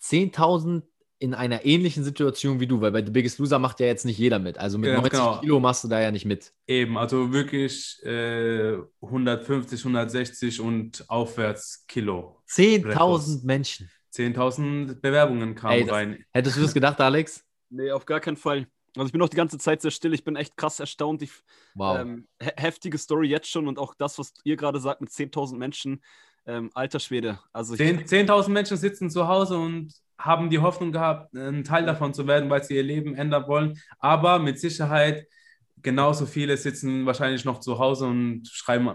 10.000 in einer ähnlichen Situation wie du, weil bei The Biggest Loser macht ja jetzt nicht jeder mit. Also mit ja, 90 genau. Kilo machst du da ja nicht mit. Eben, also wirklich äh, 150, 160 und aufwärts Kilo. 10.000 Menschen. 10.000 Bewerbungen kamen Ey, rein. Hättest du das gedacht, Alex? Nee, auf gar keinen Fall. Also ich bin auch die ganze Zeit sehr still. Ich bin echt krass erstaunt. Ich, wow. Ähm, heftige Story jetzt schon und auch das, was ihr gerade sagt mit 10.000 Menschen. Ähm, alter Schwede. Also 10.000 10 Menschen sitzen zu Hause und haben die Hoffnung gehabt, ein Teil davon zu werden, weil sie ihr Leben ändern wollen. Aber mit Sicherheit genauso viele sitzen wahrscheinlich noch zu Hause und schreiben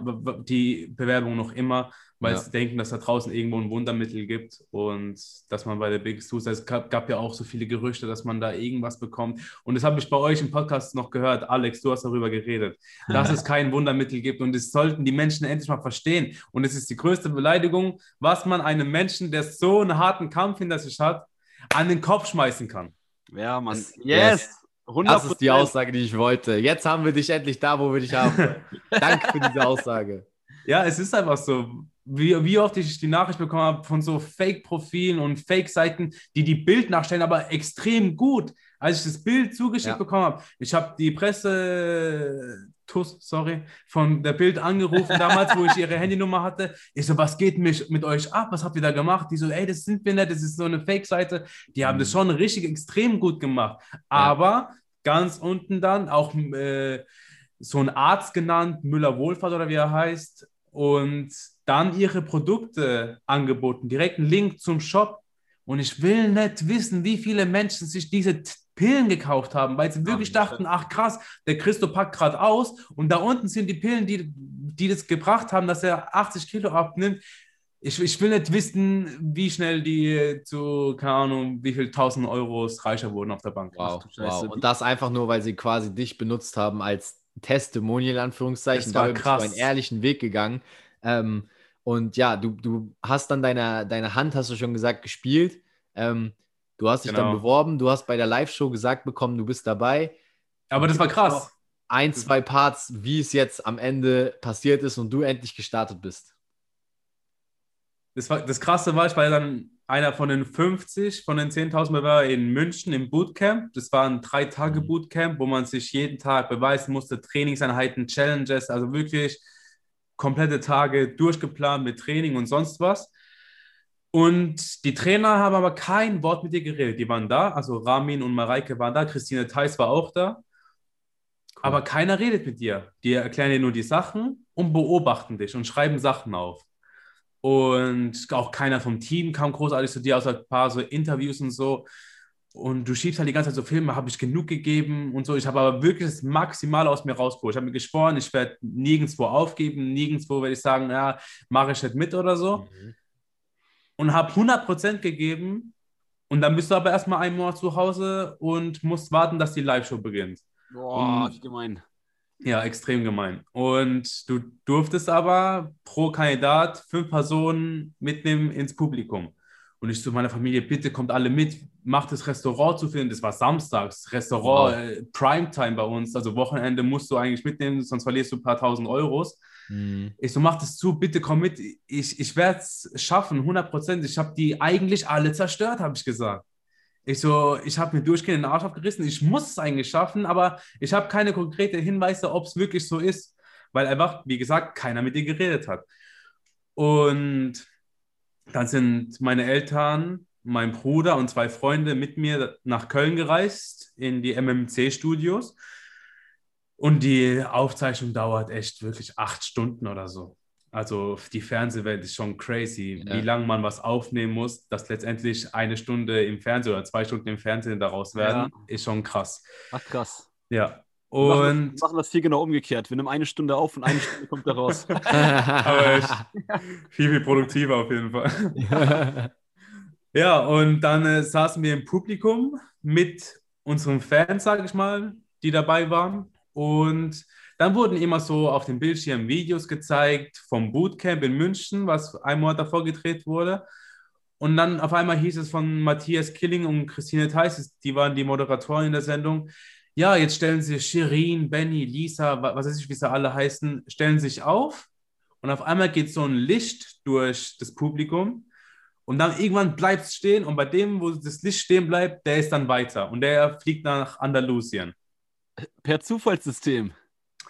die Bewerbung noch immer, weil Ja. sie denken, dass da draußen irgendwo ein Wundermittel gibt und dass man bei der Biggest Loser, es gab, gab ja auch so viele Gerüchte, dass man da irgendwas bekommt. Und das habe ich bei euch im Podcast noch gehört. Alex, du hast darüber geredet, dass es kein Wundermittel gibt und es sollten die Menschen endlich mal verstehen. Und es ist die größte Beleidigung, was man einem Menschen, der so einen harten Kampf hinter sich hat, an den Kopf schmeißen kann. Ja, Mann. Das- Yes! 100%. Das ist die Aussage, die ich wollte. Jetzt haben wir dich endlich da, wo wir dich haben. Danke für diese Aussage. Ja, es ist einfach so. Wie, wie oft ich die Nachricht bekommen habe von so Fake-Profilen und Fake-Seiten, die die Bild nachstellen, aber extrem gut. Als ich das Bild zugeschickt Ja. bekommen habe, ich habe die Presse, TUS, sorry, von der Bild angerufen damals, wo ich ihre Handynummer hatte. Ich so, was geht mich mit euch ab? Was habt ihr da gemacht? Die so, ey, das sind wir nicht, das ist so eine Fake-Seite. Die haben Mhm. das schon richtig extrem gut gemacht. Aber ganz unten dann auch äh, so ein Arzt genannt, Müller-Wohlfahrt oder wie er heißt, und dann ihre Produkte angeboten, direkt einen Link zum Shop. Und ich will nicht wissen, wie viele Menschen sich diese Pillen gekauft haben, weil sie wirklich dachten, ach krass, der Christo packt gerade aus und da unten sind die Pillen, die, die das gebracht haben, dass er 80 Kilo abnimmt. Ich, ich will nicht wissen, wie schnell die zu, keine Ahnung, wie viel tausend Euros reicher wurden auf der Bank. Wow, wow. Und das einfach nur, weil sie quasi dich benutzt haben als Testimonial, in Anführungszeichen. Das war bist du einen ehrlichen Weg gegangen. Ähm, und ja, du, du hast dann deine, deine Hand, hast du schon gesagt, gespielt. Ähm, du hast dich dann Genau. beworben, du hast bei der Live-Show gesagt bekommen, du bist dabei. Aber das war krass. Ein, zwei Parts, wie es jetzt am Ende passiert ist und du endlich gestartet bist. Das, war, das Krasse war, ich war ja dann einer von den 50, von den 10.000 Bewerbern in München im Bootcamp. Das war ein drei Tage. Bootcamp, wo man sich jeden Tag beweisen musste, Trainingseinheiten, Challenges, also wirklich komplette Tage durchgeplant mit Training und sonst was. Und die Trainer haben aber kein Wort mit dir geredet. Die waren da, also Ramin und Mareike waren da, Christine Theis war auch da. Aber keiner redet mit dir. Die erklären dir nur die Sachen und beobachten dich und schreiben Sachen auf. Und auch keiner vom Team kam großartig zu dir, außer ein paar so Interviews und so. Und du schiebst halt die ganze Zeit so Filme, habe ich genug gegeben und so. Ich habe aber wirklich das Maximale aus mir rausgeholt. Ich habe mir geschworen, ich werde nirgendwo aufgeben, nirgendwo werde ich sagen, ja, mache ich nicht mit oder so. Und habe 100% gegeben. Und dann bist du aber erstmal einen Monat zu Hause und musst warten, dass die Live-Show beginnt. Boah, Und- gemein. Ja, extrem gemein. Und du durftest aber pro Kandidat fünf Personen mitnehmen ins Publikum. Und ich zu meiner Familie, bitte kommt alle mit, macht das Restaurant zu finden. Das war samstags, Restaurant, äh, Primetime bei uns. Also Wochenende musst du eigentlich mitnehmen, sonst verlierst du ein paar tausend Euros. Mhm. Ich so, mach das zu, bitte komm mit. Ich, ich werde es schaffen, 100 Prozent. Ich habe die eigentlich alle zerstört, habe ich gesagt. Ich so, ich habe mir durchgehend den Arsch aufgerissen. Ich muss es eigentlich schaffen, aber ich habe keine konkreten Hinweise, ob es wirklich so ist, weil einfach, wie gesagt, keiner mit dir geredet hat. Und dann sind meine Eltern, mein Bruder und zwei Freunde mit mir nach Köln gereist in die MMC-Studios. Und die Aufzeichnung dauert echt wirklich acht Stunden oder so. Also die Fernsehwelt ist schon crazy, Ja. wie lange man was aufnehmen muss, dass letztendlich eine Stunde im Fernsehen oder zwei Stunden im Fernsehen daraus werden, ist schon krass. Ach krass. Ja. Wir machen, das, Und wir machen das hier genau umgekehrt. Wir nehmen eine Stunde auf und eine Stunde kommt da raus. Aber viel, viel produktiver auf jeden Fall. Ja, und dann äh, saßen wir im Publikum mit unseren Fans, sage ich mal, die dabei waren. Und dann wurden immer so auf dem Bildschirm Videos gezeigt vom Bootcamp in München, was ein Monat davor gedreht wurde. Und dann auf einmal hieß es von Matthias Killing und Christine Theis, die waren die Moderatoren in der Sendung. Ja, jetzt stellen sie Shirin, Benny, Lisa, wa- was weiß ich, wie sie alle heißen, stellen sich auf. Und auf einmal geht so ein Licht durch das Publikum. Und dann irgendwann bleibt es stehen. Und bei dem, wo das Licht stehen bleibt, der ist dann weiter. Und der fliegt nach Andalusien. Per Zufallssystem.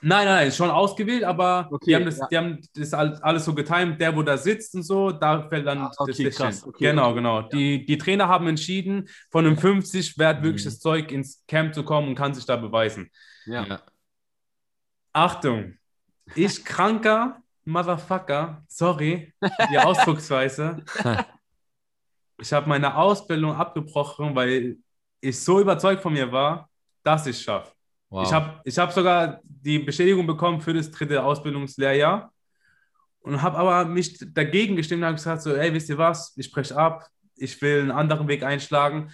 Nein, nein, schon ausgewählt, aber Okay, die haben das, ja. die haben das all- alles so getimt, der, wo da sitzt und so, da fällt dann Ah, okay, das Licht krass, okay, genau, okay. genau. Die, die Trainer haben entschieden, von einem 50 wer hat wirklich Mhm. das Zeug ins Camp zu kommen und kann sich da beweisen. Ja. Ja. Achtung, ich kranker Motherfucker, sorry, die Ausdrucksweise. Ich habe meine Ausbildung abgebrochen, weil ich so überzeugt von mir war, dass ich es schaffe. Wow. Ich habe ich hab sogar die Bestätigung bekommen für das dritte Ausbildungslehrjahr. und habe aber mich dagegen gestimmt und habe gesagt so, ey, wisst ihr was, ich spreche ab, ich will einen anderen Weg einschlagen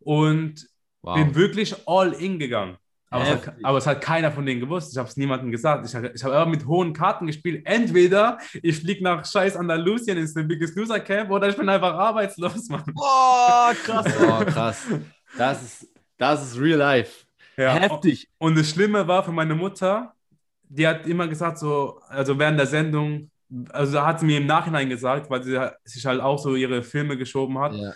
und Wow. bin wirklich all in gegangen. Aber, es hat, aber es hat keiner von denen gewusst. Ich habe es niemandem gesagt. Ich habe ich hab aber mit hohen Karten gespielt. Entweder ich fliege nach scheiß Andalusien ins Biggest Loser Camp oder ich bin einfach arbeitslos, Mann. Boah, krass. Oh, krass. Das ist, das ist real life. Ja. Heftig. Und das Schlimme war für meine Mutter, die hat immer gesagt, so, also während der Sendung, also hat sie mir im Nachhinein gesagt, weil sie sich halt auch so ihre Filme geschoben hat, Ja.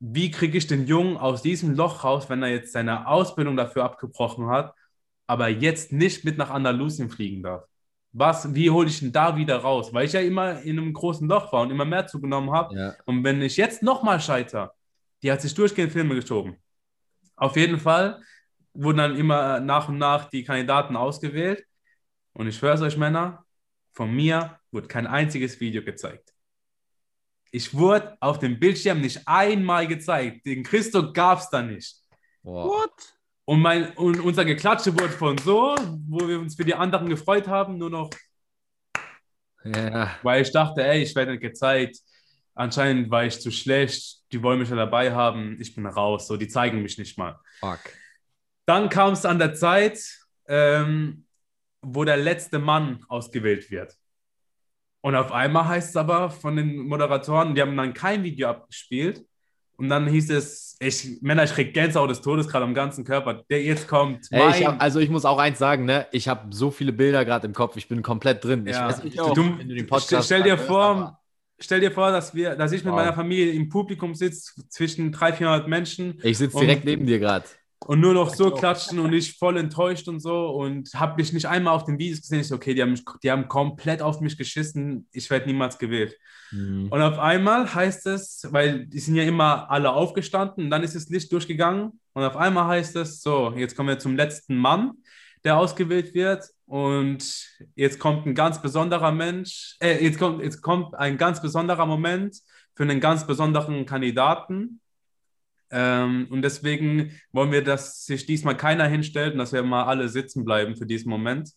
wie kriege ich den Jungen aus diesem Loch raus, wenn er jetzt seine Ausbildung dafür abgebrochen hat, aber jetzt nicht mit nach Andalusien fliegen darf? Was, wie hole ich ihn da wieder raus? Weil ich ja immer in einem großen Loch war und immer mehr zugenommen habe. Ja. Und wenn ich jetzt nochmal scheiter, die hat sich durchgehend Filme geschoben. Auf jeden Fall wurden dann immer nach und nach die Kandidaten ausgewählt. Und ich schwöre es euch, Männer, von mir wurde kein einziges Video gezeigt. Ich wurde auf dem Bildschirm nicht einmal gezeigt. Den Christo gab es da nicht. Wow. What? Und, mein, und unser Geklatsche wurde von so, wo wir uns für die anderen gefreut haben, nur noch Ja. weil ich dachte, ey, ich werde nicht gezeigt. Anscheinend war ich zu schlecht. Die wollen mich ja dabei haben. Ich bin raus. So, die zeigen mich nicht mal. Fuck. Dann kam es an der Zeit, ähm, wo der letzte Mann ausgewählt wird. Und auf einmal heißt es aber von den Moderatoren, die haben dann kein Video abgespielt. Und dann hieß es, ich, Männer, ich krieg Gänsehaut des Todes gerade am ganzen Körper. Der jetzt kommt. Ey, ich hab, also ich muss auch eins sagen, ne? Ich habe so viele Bilder gerade im Kopf. Ich bin komplett drin. Ich Ja. weiß nicht, Ich auch. du, wenn du den Podcast Stell, stell dir vor, aber stell dir vor, dass wir, dass ich mit Wow. meiner Familie im Publikum sitze, zwischen 300, 400 Menschen Ich sitze direkt neben dir gerade. Und nur noch so klatschen und ich voll enttäuscht und so und habe mich nicht einmal auf den Videos gesehen. Ich so, okay, die haben, mich, die haben komplett auf mich geschissen. Ich werde niemals gewählt. Mhm. Und auf einmal heißt es, weil die sind ja immer alle aufgestanden und dann ist das Licht durchgegangen und auf einmal heißt es, so, jetzt kommen wir zum letzten Mann, der ausgewählt wird und jetzt kommt ein ganz besonderer Mensch, äh, jetzt kommt, jetzt kommt ein ganz besonderer Moment für einen ganz besonderen Kandidaten. Ähm, und deswegen wollen wir, dass sich diesmal keiner hinstellt und dass wir mal alle sitzen bleiben für diesen Moment.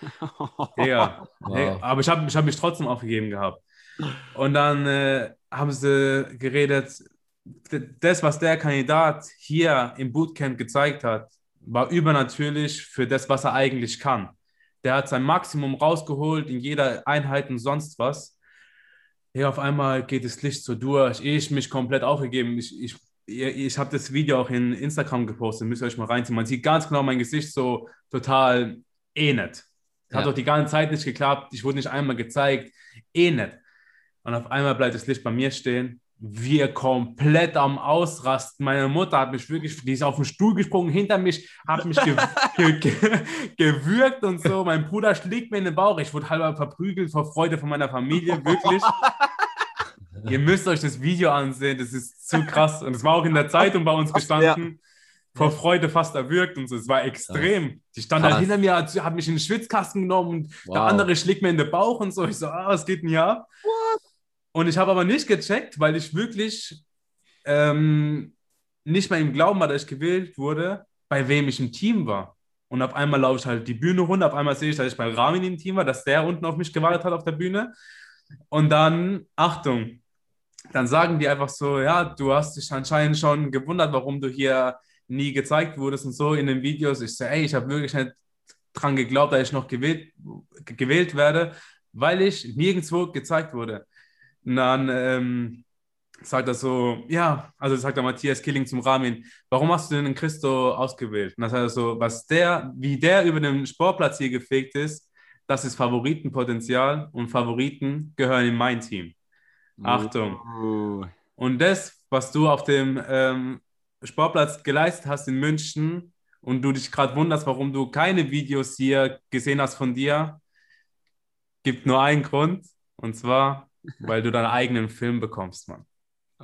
Ja, Wow. nee, aber ich habe ich hab mich trotzdem aufgegeben gehabt. Und dann äh, haben sie geredet, das, was der Kandidat hier im Bootcamp gezeigt hat, war übernatürlich für das, was er eigentlich kann. Der hat sein Maximum rausgeholt in jeder Einheit und sonst was. Ja, auf einmal geht das Licht so durch. Ich mich komplett aufgegeben. Ich, ich, ich habe das Video auch in Instagram gepostet, müsst ihr euch mal reinziehen. Man sieht ganz genau mein Gesicht so total eh nicht. Hat doch die ganze Zeit nicht geklappt. Ich wurde nicht einmal gezeigt. Eh nicht. Und auf einmal bleibt das Licht bei mir stehen. Wir komplett am Ausrasten. Meine Mutter hat mich wirklich, die ist auf den Stuhl gesprungen hinter mich, hat mich ge ge ge gewürgt und so. Mein Bruder schlägt mir in den Bauch. Ich wurde halber verprügelt vor Freude von meiner Familie, wirklich. Ihr müsst euch das Video ansehen, das ist zu krass. Und es war auch in der Zeitung bei uns gestanden. Vor Freude fast erwürgt und so. Es war extrem. Die stand Krass. halt hinter mir, hat, hat mich in den Schwitzkasten genommen und der Wow. andere schlägt mir in den Bauch und so. Ich so, ah, was geht denn hier ab? Und ich habe aber nicht gecheckt, weil ich wirklich ähm, nicht mehr im Glauben war, dass ich gewählt wurde, bei wem ich im Team war. Und auf einmal laufe ich halt die Bühne runter, auf einmal sehe ich, dass ich bei Ramin im Team war, dass der unten auf mich gewartet hat auf der Bühne. Und dann, Achtung, dann sagen die einfach so, ja, du hast dich anscheinend schon gewundert, warum du hier nie gezeigt wurdest und so in den Videos. Ich so, ey, ich habe wirklich nicht dran geglaubt, dass ich noch gewählt, gewählt werde, weil ich nirgendwo gezeigt wurde. Und dann ähm, sagt er so, ja, also sagt der Matthias Killing zum Ramin, warum hast du denn den Christo ausgewählt? Und dann sagt er so, was der, wie der über den Sportplatz hier gefegt ist, das ist Favoritenpotenzial und Favoriten gehören in mein Team. Achtung. Uh, Und das, was du auf dem ähm, Sportplatz geleistet hast in München und du dich gerade wunderst, warum du keine Videos hier gesehen hast von dir, gibt nur einen Grund. Und zwar, weil du deinen eigenen Film bekommst, Mann.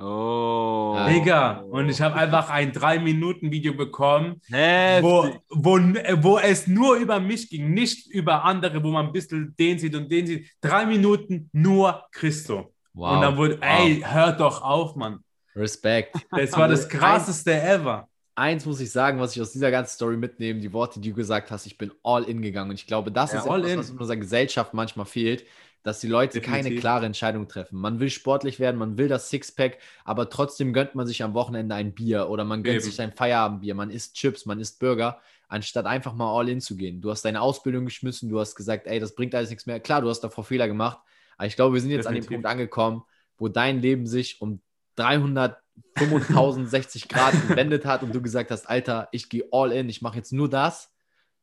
Oh. Digga, und ich habe einfach ein 3-Minuten-Video bekommen, Heftig. wo, wo, wo es nur über mich ging, nicht über andere, wo man ein bisschen den sieht und den sieht. Drei Minuten nur Christo. Wow. Und dann wurde, Wow. ey, hört doch auf, Mann. Respekt. Das war das krasseste ever. Eins muss ich sagen, was ich aus dieser ganzen Story mitnehme, die Worte, die du gesagt hast, ich bin all in gegangen. Und ich glaube, das Ja, ist all etwas, in. was in unserer Gesellschaft manchmal fehlt. dass die Leute Definitiv. keine klare Entscheidung treffen. Man will sportlich werden, man will das Sixpack, aber trotzdem gönnt man sich am Wochenende ein Bier oder man gönnt Eben. sich ein Feierabendbier, man isst Chips, man isst Burger, anstatt einfach mal all in zu gehen. Du hast deine Ausbildung geschmissen, du hast gesagt, ey, das bringt alles nichts mehr. Klar, du hast davor Fehler gemacht, aber ich glaube, wir sind jetzt an dem Definitiv. Punkt angekommen, wo dein Leben sich um 355.060 Grad gewendet hat und du gesagt hast, Alter, ich gehe all in, ich mache jetzt nur das.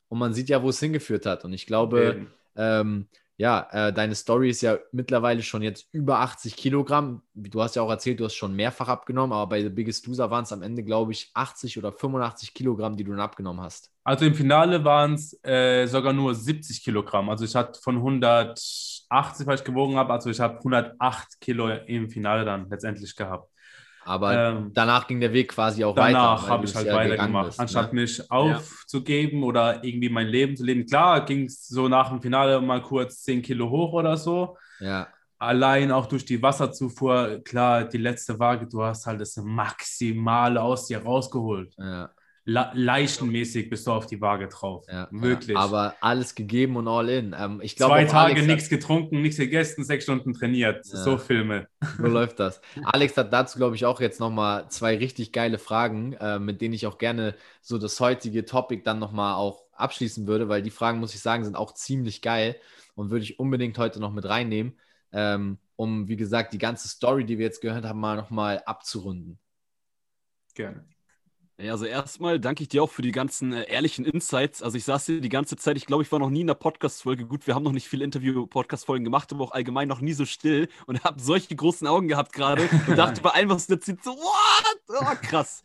Und man sieht ja, wo es hingeführt hat. Und ich glaube, ähm, ja, äh, deine Story ist ja mittlerweile schon jetzt über 80 Kilogramm. Du hast ja auch erzählt, du hast schon mehrfach abgenommen, aber bei The Biggest Loser waren es am Ende, glaube ich, 80 oder 85 Kilogramm, die du dann abgenommen hast. Also im Finale waren es äh, sogar nur 70 Kilogramm. Also ich hatte von 180, was ich gewogen habe, also ich habe 108 Kilo im Finale dann letztendlich gehabt. Aber Ähm, danach ging der Weg quasi auch weiter. Danach habe ich halt ja weitergemacht. bist, Anstatt ne? mich aufzugeben oder irgendwie mein Leben zu leben. Klar, ging es so nach dem Finale mal kurz 10 Kilo hoch oder so. Ja, Allein auch durch die Wasserzufuhr, klar, die letzte Waage, du hast halt das Maximale aus dir rausgeholt. ja, leichenmäßig bist du auf die Waage drauf. ja. Wirklich. Ja. Aber alles gegeben und all in. Ähm, ich glaube, Zwei Tage nichts getrunken, nichts gegessen, sechs Stunden trainiert. Ja. So Filme. So läuft das. Alex hat dazu, glaube ich, auch jetzt nochmal zwei richtig geile Fragen, äh, mit denen ich auch gerne so das heutige Topic dann nochmal auch abschließen würde, weil die Fragen, muss ich sagen, sind auch ziemlich geil und würde ich unbedingt heute noch mit reinnehmen, ähm, um, wie gesagt, die ganze Story, die wir jetzt gehört haben, mal nochmal abzurunden. Gerne. Ja, also erstmal danke ich dir auch für die ganzen äh, ehrlichen Insights. Also ich saß hier die ganze Zeit, ich glaube, ich war noch nie in einer Podcast-Folge. Gut, wir haben noch nicht viele Interview-Podcast-Folgen gemacht, aber auch allgemein noch nie so still und habe solche großen Augen gehabt gerade und dachte bei allem, was du erzählst, so, what? Oh, krass.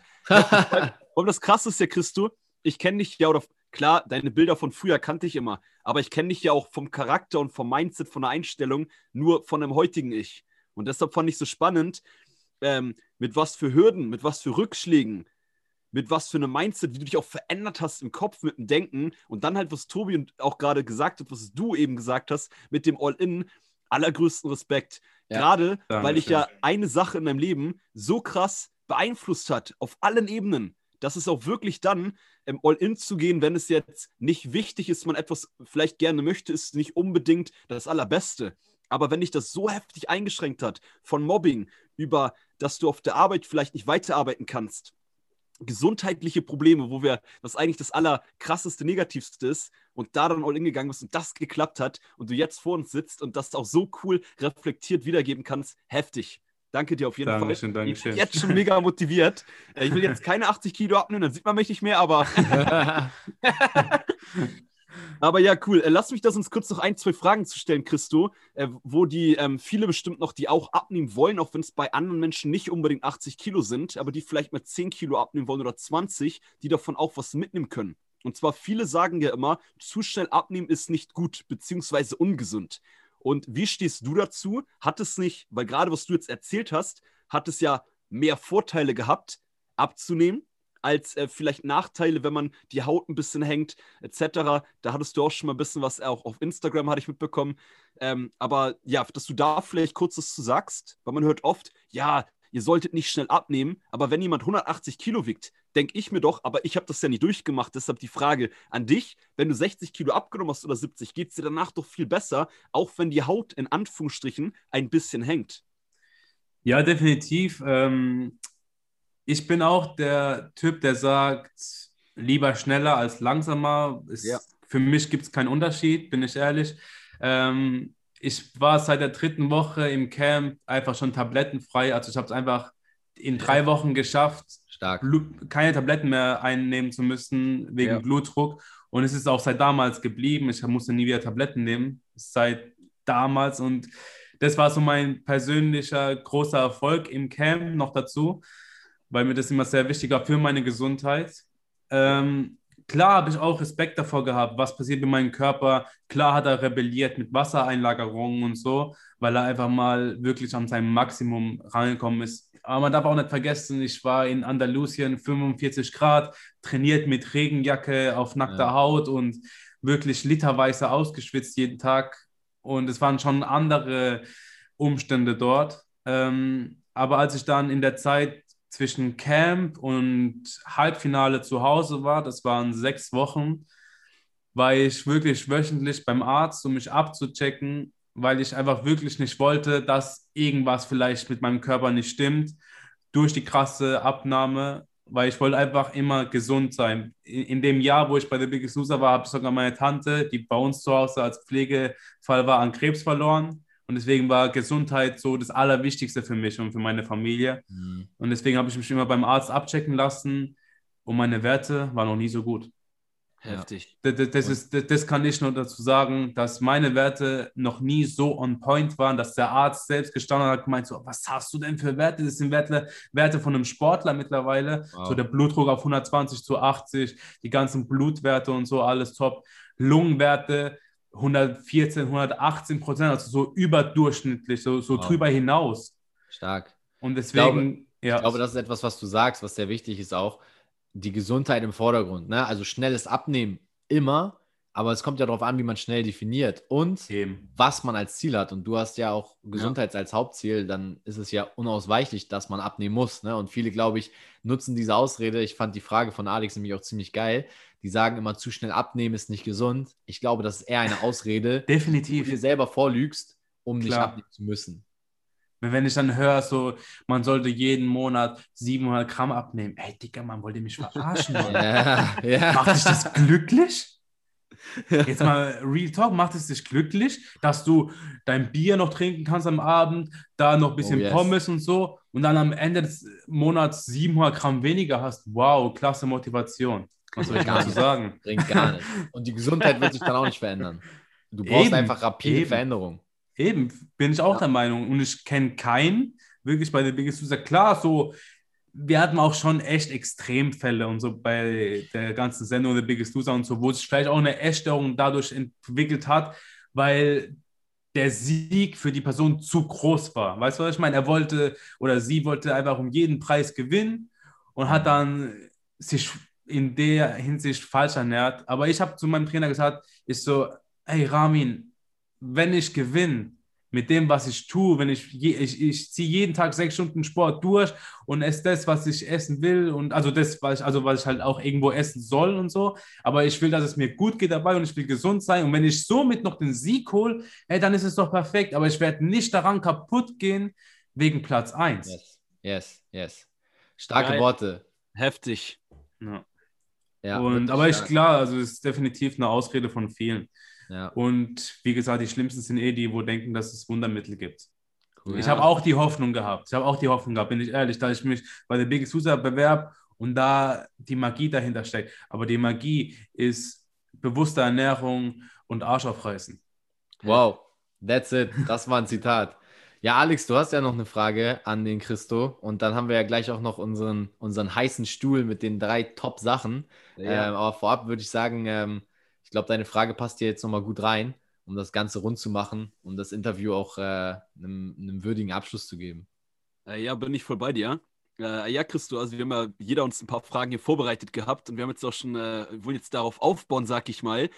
Und das Krasse ist ja, Christo, ich kenne dich ja, oder klar, deine Bilder von früher kannte ich immer, aber ich kenne dich ja auch vom Charakter und vom Mindset, von der Einstellung, nur von dem heutigen Ich. Und deshalb fand ich so spannend, ähm, mit was für Hürden, mit was für Rückschlägen, mit was für einem Mindset, wie du dich auch verändert hast im Kopf, mit dem Denken und dann halt, was Tobi und auch gerade gesagt hat, was du eben gesagt hast, mit dem All-In, allergrößten Respekt. Ja. Gerade, weil ich ja eine Sache in meinem Leben so krass beeinflusst hat, auf allen Ebenen, dass es auch wirklich dann ähm, All-In zu gehen, wenn es jetzt nicht wichtig ist, man etwas vielleicht gerne möchte, ist nicht unbedingt das Allerbeste. Aber wenn dich das so heftig eingeschränkt hat, von Mobbing über, dass du auf der Arbeit vielleicht nicht weiterarbeiten kannst, gesundheitliche Probleme, wo wir, das eigentlich das allerkrasseste, negativste ist und da dann all in gegangen bist und das geklappt hat und du jetzt vor uns sitzt und das auch so cool reflektiert wiedergeben kannst, heftig. Danke dir auf jeden Dankeschön, Fall. Dankeschön. Ich bin jetzt schon mega motiviert. Äh, Ich will jetzt keine 80 Kilo abnehmen, dann sieht man mich nicht mehr, aber, aber ja, cool. Äh, Lass mich das uns kurz noch ein, zwei Fragen zu stellen, Christo, äh, wo die ähm, viele bestimmt noch, die auch abnehmen wollen, auch wenn es bei anderen Menschen nicht unbedingt 80 Kilo sind, aber die vielleicht mal 10 Kilo abnehmen wollen oder 20, die davon auch was mitnehmen können. Und zwar viele sagen ja immer, zu schnell abnehmen ist nicht gut, beziehungsweise ungesund. Und wie stehst du dazu? Hat es nicht, weil gerade was du jetzt erzählt hast, hat es ja mehr Vorteile gehabt, abzunehmen, als äh, vielleicht Nachteile, wenn man die Haut ein bisschen hängt, etc. Da hattest du auch schon mal ein bisschen was, auch auf Instagram hatte ich mitbekommen. Ähm, aber ja, dass du da vielleicht kurz was zu sagst, weil man hört oft, ja, ihr solltet nicht schnell abnehmen, aber wenn jemand 180 Kilo wiegt, denke ich mir doch, aber ich habe das ja nie durchgemacht, deshalb die Frage an dich, wenn du 60 Kilo abgenommen hast oder 70, geht es dir danach doch viel besser, auch wenn die Haut in Anführungsstrichen ein bisschen hängt. Ja, definitiv. Ähm, ich bin auch der Typ, der sagt, lieber schneller als langsamer. Es, Ja. Für mich gibt es keinen Unterschied, bin ich ehrlich. Ähm, ich war seit der dritten Woche im Camp einfach schon tablettenfrei. Also ich habe es einfach in drei Wochen geschafft, Stark. Keine Tabletten mehr einnehmen zu müssen wegen Ja. Blutdruck. Und es ist auch seit damals geblieben. Ich musste nie wieder Tabletten nehmen. Seit damals. Und das war so mein persönlicher großer Erfolg im Camp noch dazu, weil mir das immer sehr wichtig war für meine Gesundheit. Ähm, klar habe ich auch Respekt davor gehabt, was passiert mit meinem Körper. Klar hat er rebelliert mit Wassereinlagerungen und so, weil er einfach mal wirklich an seinem Maximum rangekommen ist. Aber man darf auch nicht vergessen, ich war in Andalusien 45 Grad, trainiert mit Regenjacke auf nackter Ja. Haut und wirklich literweise ausgeschwitzt jeden Tag. Und es waren schon andere Umstände dort. Ähm, aber als ich dann in der Zeit zwischen Camp und Halbfinale zu Hause war, das waren sechs Wochen, war ich wirklich wöchentlich beim Arzt, um mich abzuchecken. weil ich einfach wirklich nicht wollte, dass irgendwas vielleicht mit meinem Körper nicht stimmt durch die krasse Abnahme, weil ich wollte einfach immer gesund sein. In, in dem Jahr, wo ich bei der Biggest Loser war, habe ich sogar meine Tante, die bei uns zu Hause als Pflegefall war, an Krebs verloren. Und deswegen war Gesundheit so das Allerwichtigste für mich und für meine Familie. Mhm. Und deswegen habe ich mich immer beim Arzt abchecken lassen und meine Werte waren noch nie so gut. Heftig. Ja. Das, das, ist, das, das, kann ich nur dazu sagen, dass meine Werte noch nie so on point waren, dass der Arzt selbst gestanden hat und gemeint, so, was hast du denn für Werte? Das sind Werte, Werte von einem Sportler mittlerweile. Wow. So der Blutdruck auf 120 zu 80, die ganzen Blutwerte und so, alles top. Lungenwerte 114, 118 Prozent, also so überdurchschnittlich, so, so wow. drüber hinaus. Stark. Und deswegen, ich glaube, ja. Ich glaube, das ist etwas, was du sagst, was sehr wichtig ist auch die Gesundheit im Vordergrund. Ne? Also schnelles Abnehmen immer, aber es kommt ja darauf an, wie man schnell definiert und Eben. was man als Ziel hat. Und du hast ja auch Gesundheit ja. als Hauptziel, dann ist es ja unausweichlich, dass man abnehmen muss. Ne? Und viele, glaube ich, nutzen diese Ausrede. Ich fand die Frage von Alex nämlich auch ziemlich geil. Die sagen immer, zu schnell abnehmen ist nicht gesund. Ich glaube, das ist eher eine Ausrede, Definitiv. die du dir selber vorlügst, um Klar. nicht abnehmen zu müssen. Wenn ich dann höre, so, man sollte jeden Monat 700 Gramm abnehmen. Ey, Dicker, man wollte mich verarschen. ja, ja. Macht dich das glücklich? Jetzt mal Real Talk, macht es dich glücklich, dass du dein Bier noch trinken kannst am Abend, da noch ein bisschen oh, yes. Pommes und so und dann am Ende des Monats 700 Gramm weniger hast? Wow, klasse Motivation. Was soll ich dazu sagen? Bringt gar nicht. Und die Gesundheit wird sich dann auch nicht verändern. Du brauchst Eben. einfach rapide Eben. Veränderung. Eben, bin ich auch ja. der Meinung. Und ich kenne keinen, wirklich bei der Biggest Loser. Klar, so, wir hatten auch schon echt Extremfälle und so bei der ganzen Sendung The Biggest Loser und so, wo sich vielleicht auch eine Essstörung dadurch entwickelt hat, weil der Sieg für die Person zu groß war. Weißt du, was ich meine? Er wollte oder sie wollte einfach um jeden Preis gewinnen und hat dann sich in der Hinsicht falsch ernährt. Aber ich habe zu meinem Trainer gesagt, ich so, hey Ramin, wenn ich gewinne mit dem, was ich tue, wenn ich, ich, ich ziehe jeden Tag sechs Stunden Sport durch und esse das, was ich essen will und also das, was ich, also was ich halt auch irgendwo essen soll und so, aber ich will, dass es mir gut geht dabei und ich will gesund sein und wenn ich somit noch den Sieg hole, hey, dann ist es doch perfekt, aber ich werde nicht daran kaputt gehen wegen Platz 1. Yes, yes, yes. Starke Geil. Worte. Heftig. Ja. ja und, aber ich, klar, also es ist definitiv eine Ausrede von vielen. Ja. Und wie gesagt, die schlimmsten sind eh die, wo denken, dass es Wundermittel gibt. Cool. Ich ja. habe auch die Hoffnung gehabt. Ich habe auch die Hoffnung gehabt, bin ich ehrlich, dass ich mich bei der Biggest Loser bewerbe und da die Magie dahinter steckt. Aber die Magie ist bewusste Ernährung und Arsch aufreißen. Wow, that's it. Das war ein Zitat. Ja, Alex, du hast ja noch eine Frage an den Christo und dann haben wir ja gleich auch noch unseren, unseren heißen Stuhl mit den drei Top-Sachen. Ja. Ähm, aber vorab würde ich sagen, ähm, glaube, deine Frage passt hier jetzt nochmal gut rein, um das Ganze rund zu machen, um das Interview auch äh, einem, einem, würdigen Abschluss zu geben. Äh, ja, bin ich voll bei dir. Äh, ja, Christo, also wir haben ja jeder uns ein paar Fragen hier vorbereitet gehabt und wir haben jetzt auch schon, äh, wollen jetzt darauf aufbauen, sag ich mal.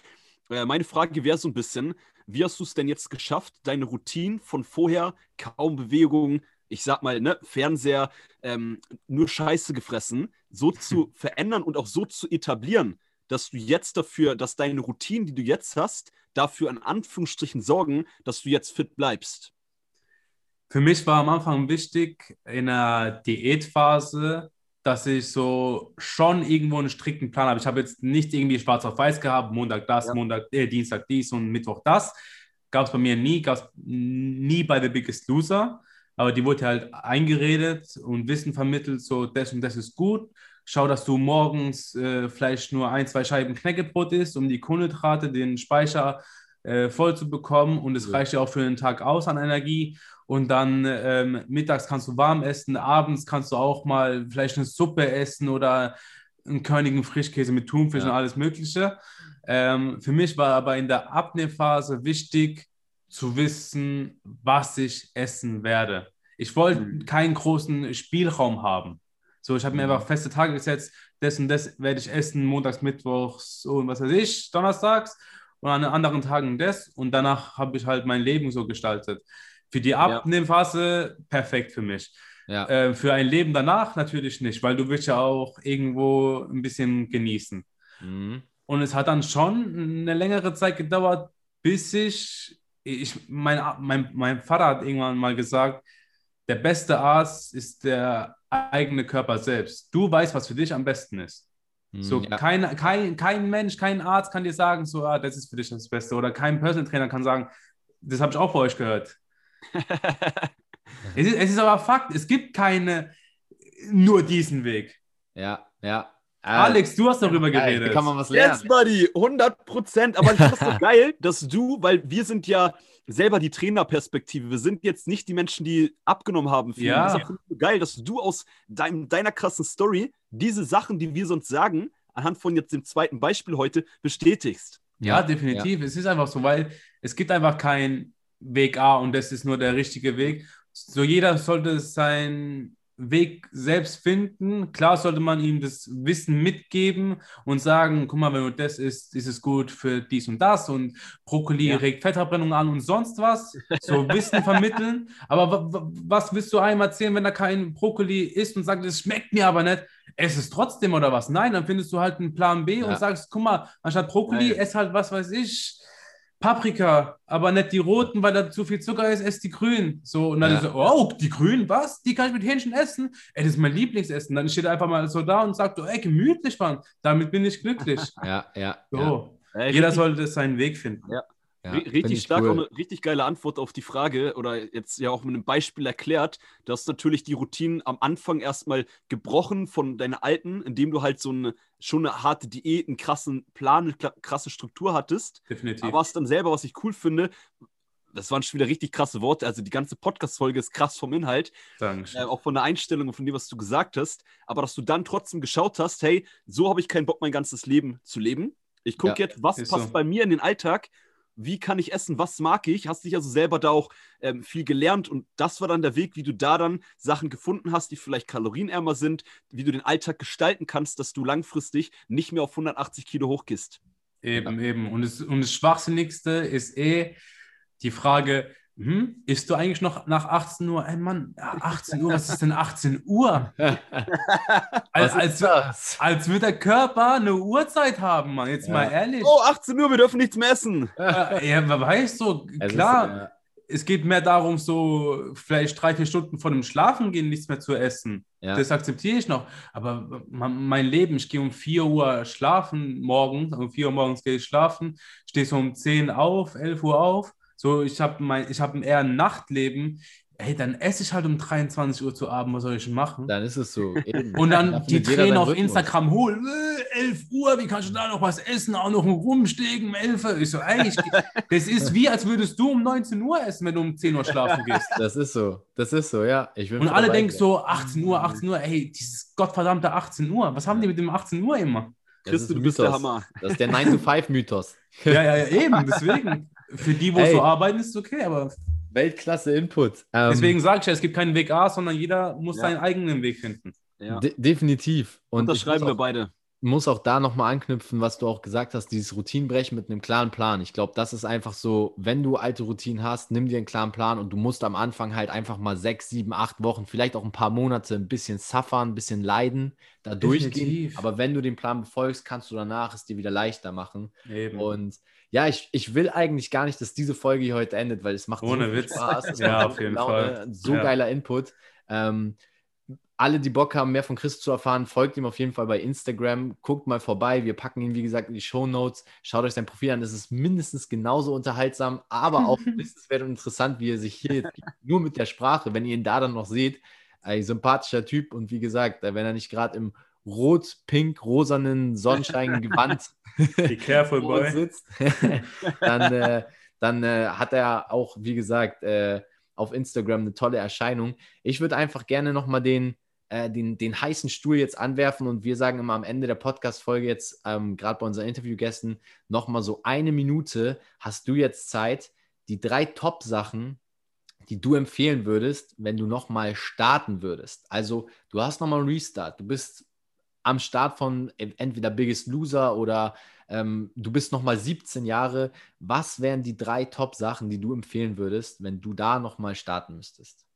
Meine Frage wäre so ein bisschen, wie hast du es denn jetzt geschafft, deine Routine von vorher, kaum Bewegung, ich sag mal, ne, Fernseher, ähm, nur Scheiße gefressen, so zu verändern und auch so zu etablieren, dass du jetzt dafür, dass deine Routinen, die du jetzt hast, dafür in Anführungsstrichen sorgen, dass du jetzt fit bleibst? Für mich war am Anfang wichtig in der Diätphase, dass ich so schon irgendwo einen strikten Plan habe. Ich habe jetzt nicht irgendwie schwarz auf weiß gehabt, Montag das, ja. Montag, äh, Dienstag dies und Mittwoch das. Gab es bei mir nie, gab es nie bei The Biggest Loser. Aber die wurde halt eingeredet und Wissen vermittelt, so das und das ist gut schau, dass du morgens äh, vielleicht nur ein, zwei Scheiben Knäckebrot isst, um die Kohlenhydrate, den Speicher äh, voll zu bekommen. Und es ja. reicht ja auch für den Tag aus an Energie. Und dann ähm, mittags kannst du warm essen, abends kannst du auch mal vielleicht eine Suppe essen oder einen körnigen Frischkäse mit Thunfisch ja. und alles Mögliche. Ähm, für mich war aber in der Abnehmphase wichtig zu wissen, was ich essen werde. Ich wollte mhm. keinen großen Spielraum haben. So, ich habe mir mhm. einfach feste Tage gesetzt, das und das werde ich essen, montags, mittwochs und was weiß ich, donnerstags und an anderen Tagen das und danach habe ich halt mein Leben so gestaltet. Für die Abnehmphase perfekt für mich. Ja. Äh, für ein Leben danach natürlich nicht, weil du willst ja auch irgendwo ein bisschen genießen. Mhm. Und es hat dann schon eine längere Zeit gedauert, bis ich ich, mein, mein, mein Vater hat irgendwann mal gesagt, der beste Arzt ist der eigene Körper selbst. Du weißt, was für dich am besten ist. Hm, So, ja. kein, kein, kein Mensch, kein Arzt kann dir sagen, so, ah, das ist für dich das Beste. Oder kein Personal Trainer kann sagen, das habe ich auch bei euch gehört. Es ist, es ist aber Fakt, es gibt keine, nur diesen Weg. ja, ja. Äh, Alex, du hast darüber geredet. Kann man was lernen. Yes, Buddy, 100 Prozent. Aber ich finde es so geil, dass du, weil wir sind ja selber die Trainerperspektive. Wir sind jetzt nicht die Menschen, die abgenommen haben. Viel. Ja. Deshalb finde ich so geil, dass du aus deinem, deiner krassen Story diese Sachen, die wir sonst sagen, anhand von jetzt dem zweiten Beispiel heute bestätigst. Ja, definitiv. Es ist einfach so, weil es gibt einfach keinen Weg A und das ist nur der richtige Weg. So jeder sollte seinen Weg selbst finden. Klar sollte man ihm das Wissen mitgeben und sagen, guck mal, wenn du das isst, ist es gut für dies und das und Brokkoli Ja. regt Fettverbrennung an und sonst was. So Wissen vermitteln. Aber wa- wa- was willst du einem erzählen, wenn er kein Brokkoli isst und sagt, es schmeckt mir aber nicht? Es trotzdem oder was? Nein, dann findest du halt einen Plan B Ja. und sagst, guck mal, anstatt Brokkoli, Geil. ess halt was weiß ich, Paprika, aber nicht die roten, weil da zu viel Zucker ist, ess die grünen. So, und dann Ja. ist so, oh, die grünen, was? Die kann ich mit Hähnchen essen? Ey, das ist mein Lieblingsessen. Dann steht er einfach mal so da und sagt, oh, ey, gemütlich, Mann, damit bin ich glücklich. Ja, ja. So, ja. Jeder sollte seinen Weg finden. Ja. Ja. Richtig ich stark, cool. eine richtig geile Antwort auf die Frage oder jetzt ja auch mit einem Beispiel erklärt. Du hast natürlich die Routinen am Anfang erstmal gebrochen von deiner alten, indem du halt so eine schon eine harte Diät, einen krassen Plan, eine krasse Struktur hattest. Definitiv. Aber was dann selber, was ich cool finde, das waren schon wieder richtig krasse Worte. Also die ganze Podcast-Folge ist krass vom Inhalt, Dankeschön. äh, auch von der Einstellung und von dem, was du gesagt hast. Aber dass du dann trotzdem geschaut hast, hey, so habe ich keinen Bock, mein ganzes Leben zu leben. Ich gucke Ja, jetzt, was passt so. bei mir in den Alltag. Wie kann ich essen? Was mag ich? Hast dich also selber da auch ähm, viel gelernt und das war dann der Weg, wie du da dann Sachen gefunden hast, die vielleicht kalorienärmer sind, wie du den Alltag gestalten kannst, dass du langfristig nicht mehr auf 180 Kilo hochgehst. Eben, eben. Und das, und das Schwachsinnigste ist eh die Frage, hm, isst du eigentlich noch nach 18 Uhr? Ey Mann, 18 Uhr, was ist denn 18 Uhr? Als, ist als, als würde der Körper eine Uhrzeit haben, Mann. Jetzt Ja. mal ehrlich. Oh, 18 Uhr, wir dürfen nichts mehr essen. Ja, wer weiß so, Es ist, klar, äh, es geht mehr darum, so vielleicht drei, vier Stunden vor dem Schlafengehen nichts mehr zu essen. ja. Das akzeptiere ich noch. Aber mein Leben, ich gehe um 4 Uhr schlafen morgens, um 4 Uhr morgens gehe ich schlafen, stehe so um 10 auf, 11 Uhr auf. So, ich habe mein, ich habe eher ein Nachtleben. Ey, dann esse ich halt um 23 Uhr zu Abend, was soll ich machen? Dann ist es so. Eben. Und Da dann findet die Tränen auf Rhythmus. Instagram holen. Äh, 11 Uhr, wie kannst du da noch was essen? Auch noch rumstegen um 11 Uhr. Ich so, eigentlich, das ist wie, als würdest du um 19 Uhr essen, wenn du um 10 Uhr schlafen gehst. Das ist so. Das ist so, ja. Und alle denken dir. so, 18 Uhr, 18 Uhr, ey, dieses gottverdammte 18 Uhr. Was haben die mit dem 18 Uhr immer? Ist du bist der Mythos. Hammer. Das ist der 9-to-5-Mythos. Ja, ja, ja, eben, deswegen. Für die, wo Ey. so arbeiten, ist es okay, aber Weltklasse Input. Ähm, deswegen sage ich ja, es gibt keinen Weg A, sondern jeder muss Ja. seinen eigenen Weg finden. Ja. de definitiv. Und das ich schreiben wir beide. muss auch da nochmal anknüpfen, was du auch gesagt hast, dieses Routinenbrechen mit einem klaren Plan. Ich glaube, das ist einfach so, wenn du alte Routinen hast, nimm dir einen klaren Plan und du musst am Anfang halt einfach mal sechs, sieben, acht Wochen, vielleicht auch ein paar Monate ein bisschen suffern, ein bisschen leiden, da durchgehen. Definitiv. Aber wenn du den Plan befolgst, kannst du danach es dir wieder leichter machen. Eben. Und ja, ich, ich will eigentlich gar nicht, dass diese Folge hier heute endet, weil es macht Ohne so viel Witz. Spaß. Ja, auf jeden Laune, Fall. So Ja. geiler Input. Ähm, alle, die Bock haben, mehr von Chris zu erfahren, folgt ihm auf jeden Fall bei Instagram. Guckt mal vorbei. Wir packen ihn, wie gesagt, in die Show Notes. Schaut euch sein Profil an. Es ist mindestens genauso unterhaltsam, aber auch wissenswert und interessant, wie er sich hier jetzt nur mit der Sprache, wenn ihr ihn da dann noch seht. Ein sympathischer Typ und wie gesagt, wenn er nicht gerade im rot-pink-rosanen Sonnenscheingewand Be careful, boy. sitzt, dann, äh, dann äh, hat er auch, wie gesagt, äh, auf Instagram eine tolle Erscheinung. Ich würde einfach gerne nochmal den, äh, den, den heißen Stuhl jetzt anwerfen und wir sagen immer am Ende der Podcast-Folge jetzt, ähm, gerade bei unseren Interviewgästen, nochmal so eine Minute hast du jetzt Zeit, die drei Top-Sachen, die du empfehlen würdest, wenn du nochmal starten würdest. Also du hast nochmal einen Restart, du bist am Start von entweder Biggest Loser oder ähm, du bist nochmal 17 Jahre. Was wären die drei Top-Sachen, die du empfehlen würdest, wenn du da nochmal starten müsstest?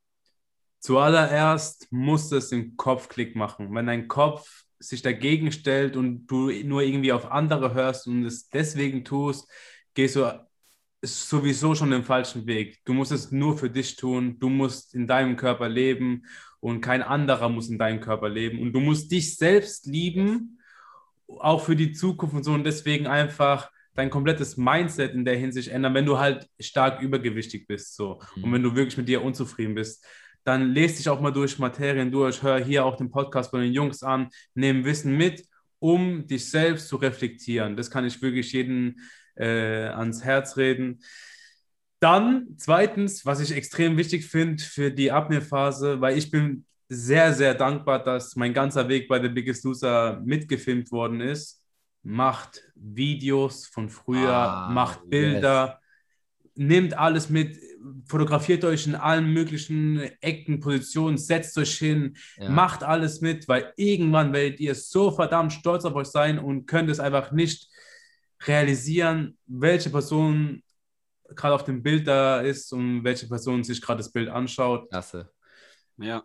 Zuallererst muss es den Kopf Klick machen. Wenn dein Kopf sich dagegen stellt und du nur irgendwie auf andere hörst und es deswegen tust, gehst du sowieso schon den falschen Weg. Du musst es nur für dich tun. Du musst in deinem Körper leben und kein anderer muss in deinem Körper leben. Und du musst dich selbst lieben, auch für die Zukunft und so. Und deswegen einfach dein komplettes Mindset in der Hinsicht ändern, wenn du halt stark übergewichtig bist. So. Mhm. Und wenn du wirklich mit dir unzufrieden bist, dann lese dich auch mal durch Materien durch, hör hier auch den Podcast von den Jungs an, nimm Wissen mit, um dich selbst zu reflektieren. Das kann ich wirklich jedem äh, ans Herz reden. Dann zweitens, was ich extrem wichtig finde für die Abnehmphase, weil ich bin sehr, sehr dankbar, dass mein ganzer Weg bei The Biggest Loser mitgefilmt worden ist. Macht Videos von früher, ah, macht Bilder, yes. nehmt alles mit, fotografiert euch in allen möglichen Ecken, Positionen, setzt euch hin, ja. macht alles mit, weil irgendwann werdet ihr so verdammt stolz auf euch sein und könnt es einfach nicht realisieren, welche Person gerade auf dem Bild da ist und welche Person sich gerade das Bild anschaut. Klasse. Ja.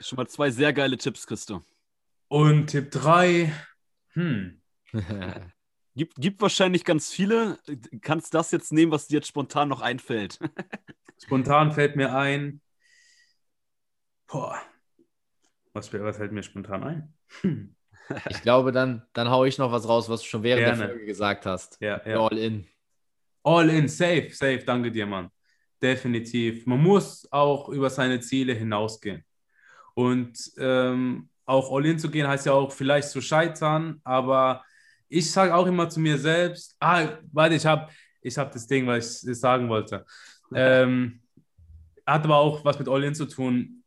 Schon mal zwei sehr geile Tipps, Christo. Und Tipp 3, hm. gibt, gibt wahrscheinlich ganz viele. Kannst das jetzt nehmen, was dir jetzt spontan noch einfällt? spontan fällt mir ein. Boah. Was, was fällt mir spontan ein? Hm. Ich glaube, dann, dann haue ich noch was raus, was du schon während Gerne. der Folge gesagt hast. Ja, ja. All in. All in, safe, safe. Danke dir, Mann. Definitiv. Man muss auch über seine Ziele hinausgehen. Und ähm, auch all in zu gehen heißt ja auch vielleicht zu scheitern, aber ich sage auch immer zu mir selbst, ah, warte, ich habe ich hab das Ding, was ich sagen wollte. Ähm, hat aber auch was mit all in zu tun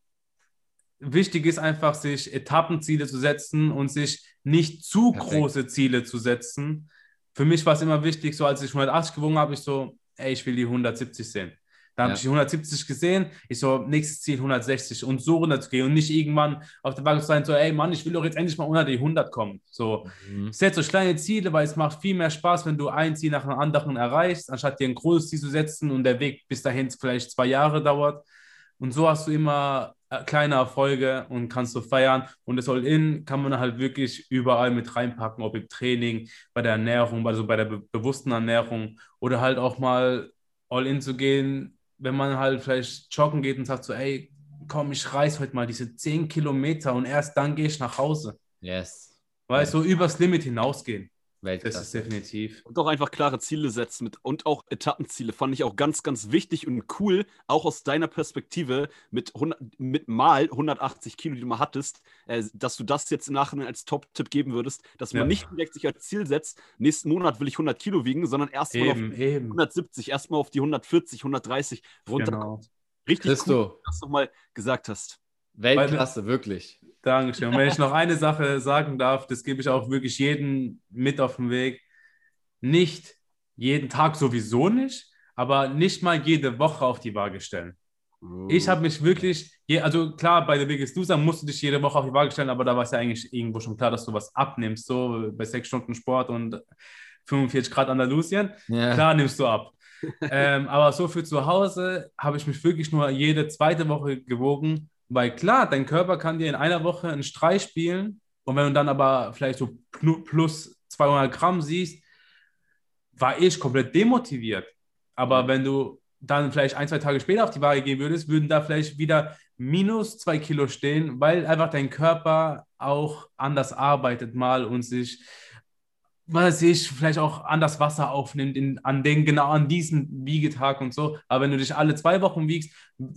wichtig ist einfach, sich Etappenziele zu setzen und sich nicht zu Perfekt. große Ziele zu setzen. Für mich war es immer wichtig, so als ich 180 gewogen habe, ich so, ey, ich will die 170 sehen. Dann ja. habe ich die 170 gesehen, ich so, nächstes Ziel 160 und so runter zu gehen und nicht irgendwann auf der Waage zu sein, so, ey Mann, ich will doch jetzt endlich mal unter die 100 kommen. So, mhm. setz so kleine Ziele, weil es macht viel mehr Spaß, wenn du ein Ziel nach dem anderen erreichst, anstatt dir ein großes Ziel zu setzen und der Weg bis dahin vielleicht zwei Jahre dauert. Und so hast du immer kleine Erfolge und kannst du feiern. Und das All-In kann man halt wirklich überall mit reinpacken, ob im Training, bei der Ernährung, also bei der be bewussten Ernährung oder halt auch mal All-In zu gehen, wenn man halt vielleicht joggen geht und sagt so, ey, komm, ich reiß heute mal diese 10 Kilometer und erst dann gehe ich nach Hause. Yes. Weil yes. so übers Limit hinausgehen. Weltklasse. Das ist definitiv. Und auch einfach klare Ziele setzen mit, und auch Etappenziele fand ich auch ganz, ganz wichtig und cool, auch aus deiner Perspektive mit, 100, mit mal 180 Kilo, die du mal hattest, äh, dass du das jetzt im Nachhinein als Top-Tipp geben würdest, dass man ja. nicht direkt sich als Ziel setzt, nächsten Monat will ich 100 Kilo wiegen, sondern erstmal auf eben. 170, erstmal auf die 140, 130 runter. Genau. Richtig Christo. cool, dass du nochmal gesagt hast. Weltklasse, wirklich. Dankeschön. Und wenn ich noch eine Sache sagen darf, das gebe ich auch wirklich jedem mit auf den Weg. Nicht jeden Tag sowieso nicht, aber nicht mal jede Woche auf die Waage stellen. Oh. Ich habe mich wirklich, also klar, bei der Biggest Loser musst du dich jede Woche auf die Waage stellen, aber da war es ja eigentlich irgendwo schon klar, dass du was abnimmst, so bei sechs Stunden Sport und 45 Grad Andalusien. Ja. Klar nimmst du ab. ähm, aber so für zu Hause habe ich mich wirklich nur jede zweite Woche gewogen weil klar, dein Körper kann dir in einer Woche einen Streich spielen und wenn du dann aber vielleicht so plus 200 Gramm siehst, war ich komplett demotiviert. Aber wenn du dann vielleicht ein, zwei Tage später auf die Waage gehen würdest, würden da vielleicht wieder minus zwei Kilo stehen, weil einfach dein Körper auch anders arbeitet mal und sich weiß ich, vielleicht auch anders Wasser aufnimmt, in, an den, genau an diesem Wiegetag und so. Aber wenn du dich alle zwei Wochen wiegst,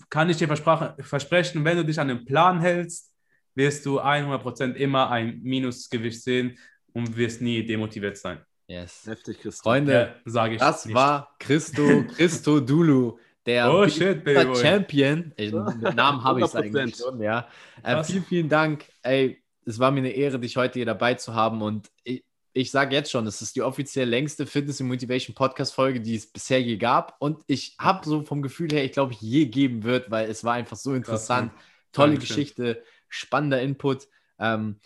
kann ich dir versprechen, wenn du dich an den Plan hältst, wirst du 100% immer ein Minusgewicht sehen und wirst nie demotiviert sein. Yes. Heftig, Christo. Freunde, ja, sage ich. Das nicht. war Christo, Christo Dulu, der oh, shit, Champion. Ey, mit Namen habe ich es eigentlich schon, ja. Äh, vielen, vielen Dank. Ey, es war mir eine Ehre, dich heute hier dabei zu haben und ich, ich sage jetzt schon, es ist die offiziell längste Fitness und Motivation Podcast Folge, die es bisher je gab. Und ich habe so vom Gefühl her, ich glaube, je geben wird, weil es war einfach so interessant. Krass, Tolle Dankeschön. Geschichte, spannender Input. Ähm,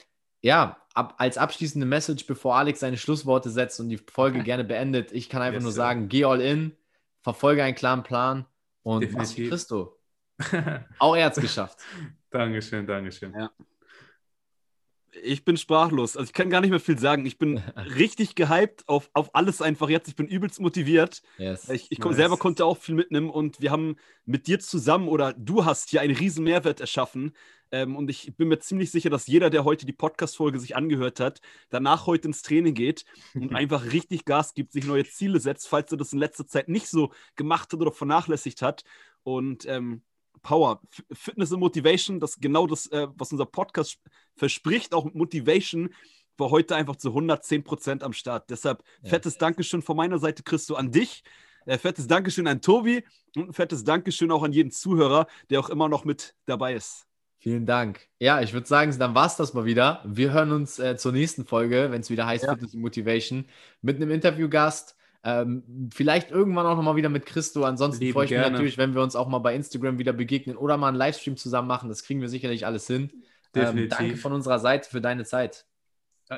ja, ab, als abschließende Message, bevor Alex seine Schlussworte setzt und die Folge gerne beendet, ich kann einfach yes, nur sagen, geh all in, verfolge einen klaren Plan und Definitiv. Christo. Auch er hat es geschafft. Dankeschön, Dankeschön. Ja. Ich bin sprachlos. Also ich kann gar nicht mehr viel sagen. Ich bin richtig gehypt auf, auf alles einfach jetzt. Ich bin übelst motiviert. Yes. Ich, ich nice. selber konnte auch viel mitnehmen und wir haben mit dir zusammen oder du hast hier einen riesen Mehrwert erschaffen. Ähm, und ich bin mir ziemlich sicher, dass jeder, der heute die Podcast-Folge sich angehört hat, danach heute ins Training geht und einfach richtig Gas gibt, sich neue Ziele setzt, falls er das in letzter Zeit nicht so gemacht hat oder vernachlässigt hat. Und ähm, Power, Fitness und Motivation, das ist genau das, äh, was unser Podcast verspricht, auch Motivation war heute einfach zu 110 Prozent am Start. Deshalb ja. fettes Dankeschön von meiner Seite, Christo, an dich. Äh, fettes Dankeschön an Tobi und ein fettes Dankeschön auch an jeden Zuhörer, der auch immer noch mit dabei ist. Vielen Dank. Ja, ich würde sagen, dann war es das mal wieder. Wir hören uns äh, zur nächsten Folge, wenn es wieder heißt ja. Fitness und Motivation, mit einem Interviewgast. Ähm, vielleicht irgendwann auch nochmal wieder mit Christo. Ansonsten Lieben freue ich gerne. mich natürlich, wenn wir uns auch mal bei Instagram wieder begegnen oder mal einen Livestream zusammen machen. Das kriegen wir sicherlich alles hin. Ähm, danke von unserer Seite für deine Zeit.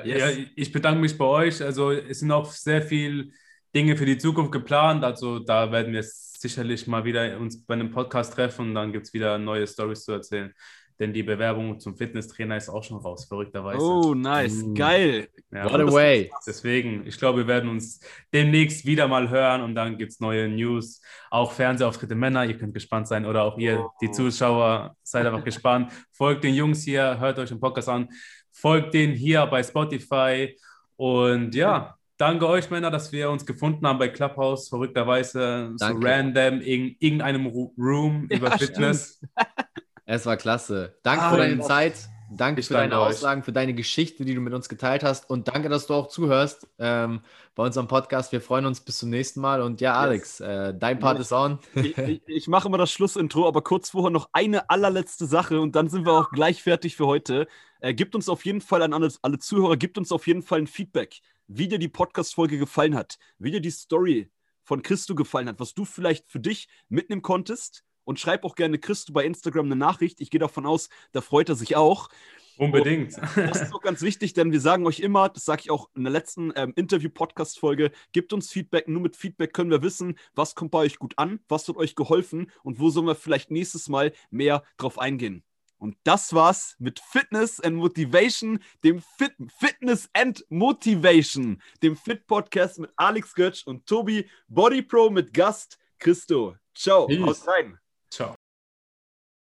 Yes. Ja, ich bedanke mich bei euch. Also es sind auch sehr viele Dinge für die Zukunft geplant. Also da werden wir sicherlich mal wieder uns bei einem Podcast treffen und dann gibt es wieder neue Stories zu erzählen denn die Bewerbung zum Fitnesstrainer ist auch schon raus, verrückterweise. Oh, nice, mm. geil. Ja, What a way. Deswegen, ich glaube, wir werden uns demnächst wieder mal hören und dann gibt es neue News. Auch Fernsehauftritte Männer, ihr könnt gespannt sein oder auch ihr, die oh. Zuschauer, seid einfach gespannt. Folgt den Jungs hier, hört euch den Podcast an, folgt den hier bei Spotify und ja, danke euch, Männer, dass wir uns gefunden haben bei Clubhouse, verrückterweise, danke. so random in irgendeinem Room ja, über Fitness. Es war klasse. Danke ah, für deine Zeit. Danke für deine euch. Aussagen, für deine Geschichte, die du mit uns geteilt hast. Und danke, dass du auch zuhörst ähm, bei unserem Podcast. Wir freuen uns bis zum nächsten Mal. Und ja, Alex, yes. äh, dein Part ist on. Ich, ich, ich, mache immer das Schlussintro, aber kurz vorher noch eine allerletzte Sache und dann sind wir auch gleich fertig für heute. Äh, gibt uns auf jeden Fall an alle, alle Zuhörer, gibt uns auf jeden Fall ein Feedback, wie dir die Podcast-Folge gefallen hat, wie dir die Story von Christo gefallen hat, was du vielleicht für dich mitnehmen konntest und schreib auch gerne Christo bei Instagram eine Nachricht. Ich gehe davon aus, da freut er sich auch. Unbedingt. Und das ist auch ganz wichtig, denn wir sagen euch immer, das sage ich auch in der letzten ähm, Interview-Podcast-Folge, gebt uns Feedback. Nur mit Feedback können wir wissen, was kommt bei euch gut an, was wird euch geholfen und wo sollen wir vielleicht nächstes Mal mehr drauf eingehen. Und das war's mit Fitness and Motivation, dem Fit Fitness and Motivation, dem Fit Podcast mit Alex Götz und Tobi Body Pro mit Gast Christo. Ciao, Peace. haut rein.